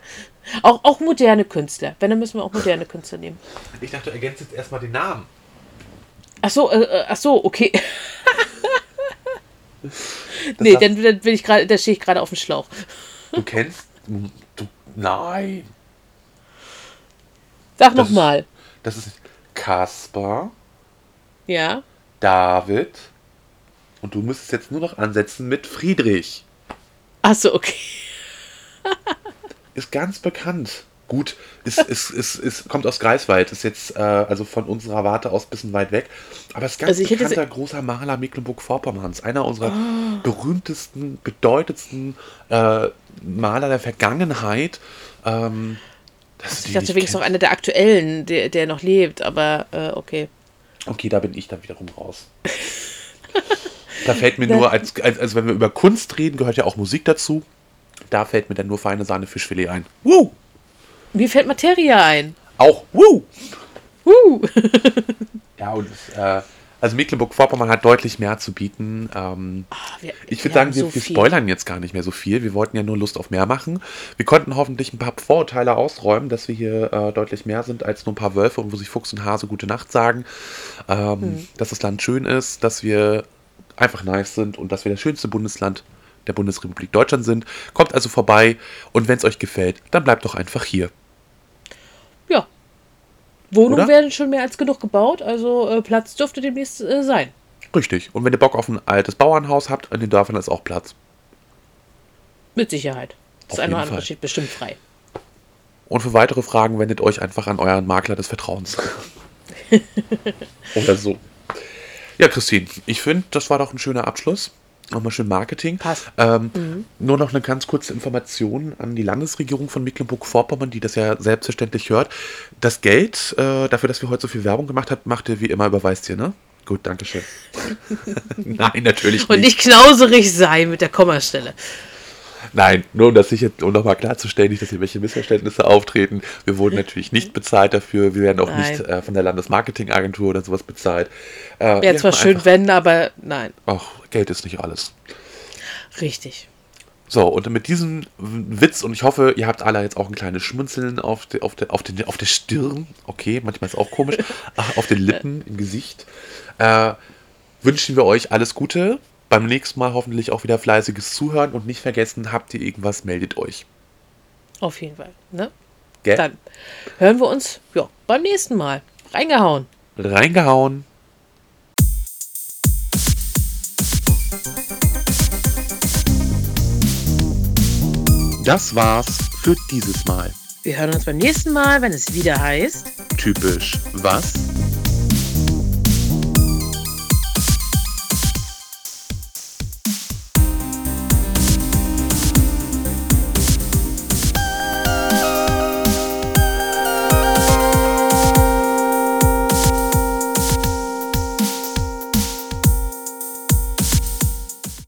Auch, auch moderne Künstler. Wenn, dann müssen wir auch moderne Künstler nehmen. Ich dachte, du ergänzt jetzt erstmal den Namen. Ach so, äh, äh, ach so, okay. Nee, dann, dann bin ich gerade, da stehe ich gerade auf dem Schlauch. Du kennst. Du, nein. Sag Das noch ist- mal. Das ist Kaspar, Ja. David. Und du müsstest jetzt nur noch ansetzen mit Friedrich. Ach so, okay. Ist ganz bekannt. Gut, ist, ist, ist, ist, kommt aus Greifswald, ist jetzt äh, also von unserer Warte aus ein bisschen weit weg. Aber ist ganz Also ich hätte bekannter großer Maler Mecklenburg-Vorpommerns. Einer unserer Ah. berühmtesten, bedeutendsten äh, Maler der Vergangenheit. Ähm, du Ich dachte wenigstens noch einer der aktuellen, der, der noch lebt, aber äh, okay. Okay, da bin ich dann wiederum raus. *laughs* da fällt mir nur, als, als, also wenn wir über Kunst reden, gehört ja auch Musik dazu. Da fällt mir dann nur feine Sahne Fischfilet ein. Woo! Mir fällt Materia ein. Auch Woo! Uh. *laughs* Ja, und äh, also Mecklenburg-Vorpommern hat deutlich mehr zu bieten. Ähm, Ah, wir- ich würde sagen, wir, so wir spoilern jetzt gar nicht mehr so viel. Wir wollten ja nur Lust auf mehr machen. Wir konnten hoffentlich ein paar Vorurteile ausräumen, dass wir hier äh, deutlich mehr sind als nur ein paar Wölfe und wo sich Fuchs und Hase gute Nacht sagen. Ähm, Hm. Dass das Land schön ist, dass wir einfach nice sind und dass wir das schönste Bundesland der Bundesrepublik Deutschland sind. Kommt also vorbei und wenn es euch gefällt, dann bleibt doch einfach hier. Ja. Wohnungen Oder? werden schon mehr als genug gebaut, also äh, Platz dürfte demnächst äh, sein. Richtig. Und wenn ihr Bock auf ein altes Bauernhaus habt, in den Dörfern ist auch Platz. Mit Sicherheit. Das Auf eine oder andere Fall. steht bestimmt frei. Und für weitere Fragen wendet euch einfach an euren Makler des Vertrauens. *laughs* Oder so. Ja, Christine, ich finde, das war doch ein schöner Abschluss. Nochmal schön Marketing. Passt. Ähm, Nur noch eine ganz kurze Information an die Landesregierung von Mecklenburg-Vorpommern, die das ja selbstverständlich hört. Das Geld, äh, dafür, dass wir heute so viel Werbung gemacht haben, macht ihr wie immer, überweist ihr, ne? Gut, danke schön. *laughs* Nein, natürlich Und nicht. nicht knauserig sein mit der Kommastelle. Nein, nur um das sicher, um nochmal klarzustellen, nicht, dass hier welche Missverständnisse auftreten. Wir wurden natürlich nicht bezahlt dafür. Wir werden auch Nein. nicht äh, von der Landesmarketingagentur oder sowas bezahlt. Äh, Wäre wir zwar schön, einfach- wenn, aber nein. Ach, Geld ist nicht alles. Richtig. So, und mit diesem Witz, und ich hoffe, ihr habt alle jetzt auch ein kleines Schmunzeln auf, de, auf, de, auf, den, auf der Stirn, okay, manchmal ist auch komisch, *laughs* auf den Lippen, im Gesicht, äh, wünschen wir euch alles Gute. Beim nächsten Mal hoffentlich auch wieder fleißiges Zuhören und nicht vergessen, habt ihr irgendwas, meldet euch. Auf jeden Fall. Ne? Gell? Dann hören wir uns ja, beim nächsten Mal. Reingehauen. Reingehauen. Das war's für dieses Mal. Wir hören uns beim nächsten Mal, wenn es wieder heißt. Typisch was?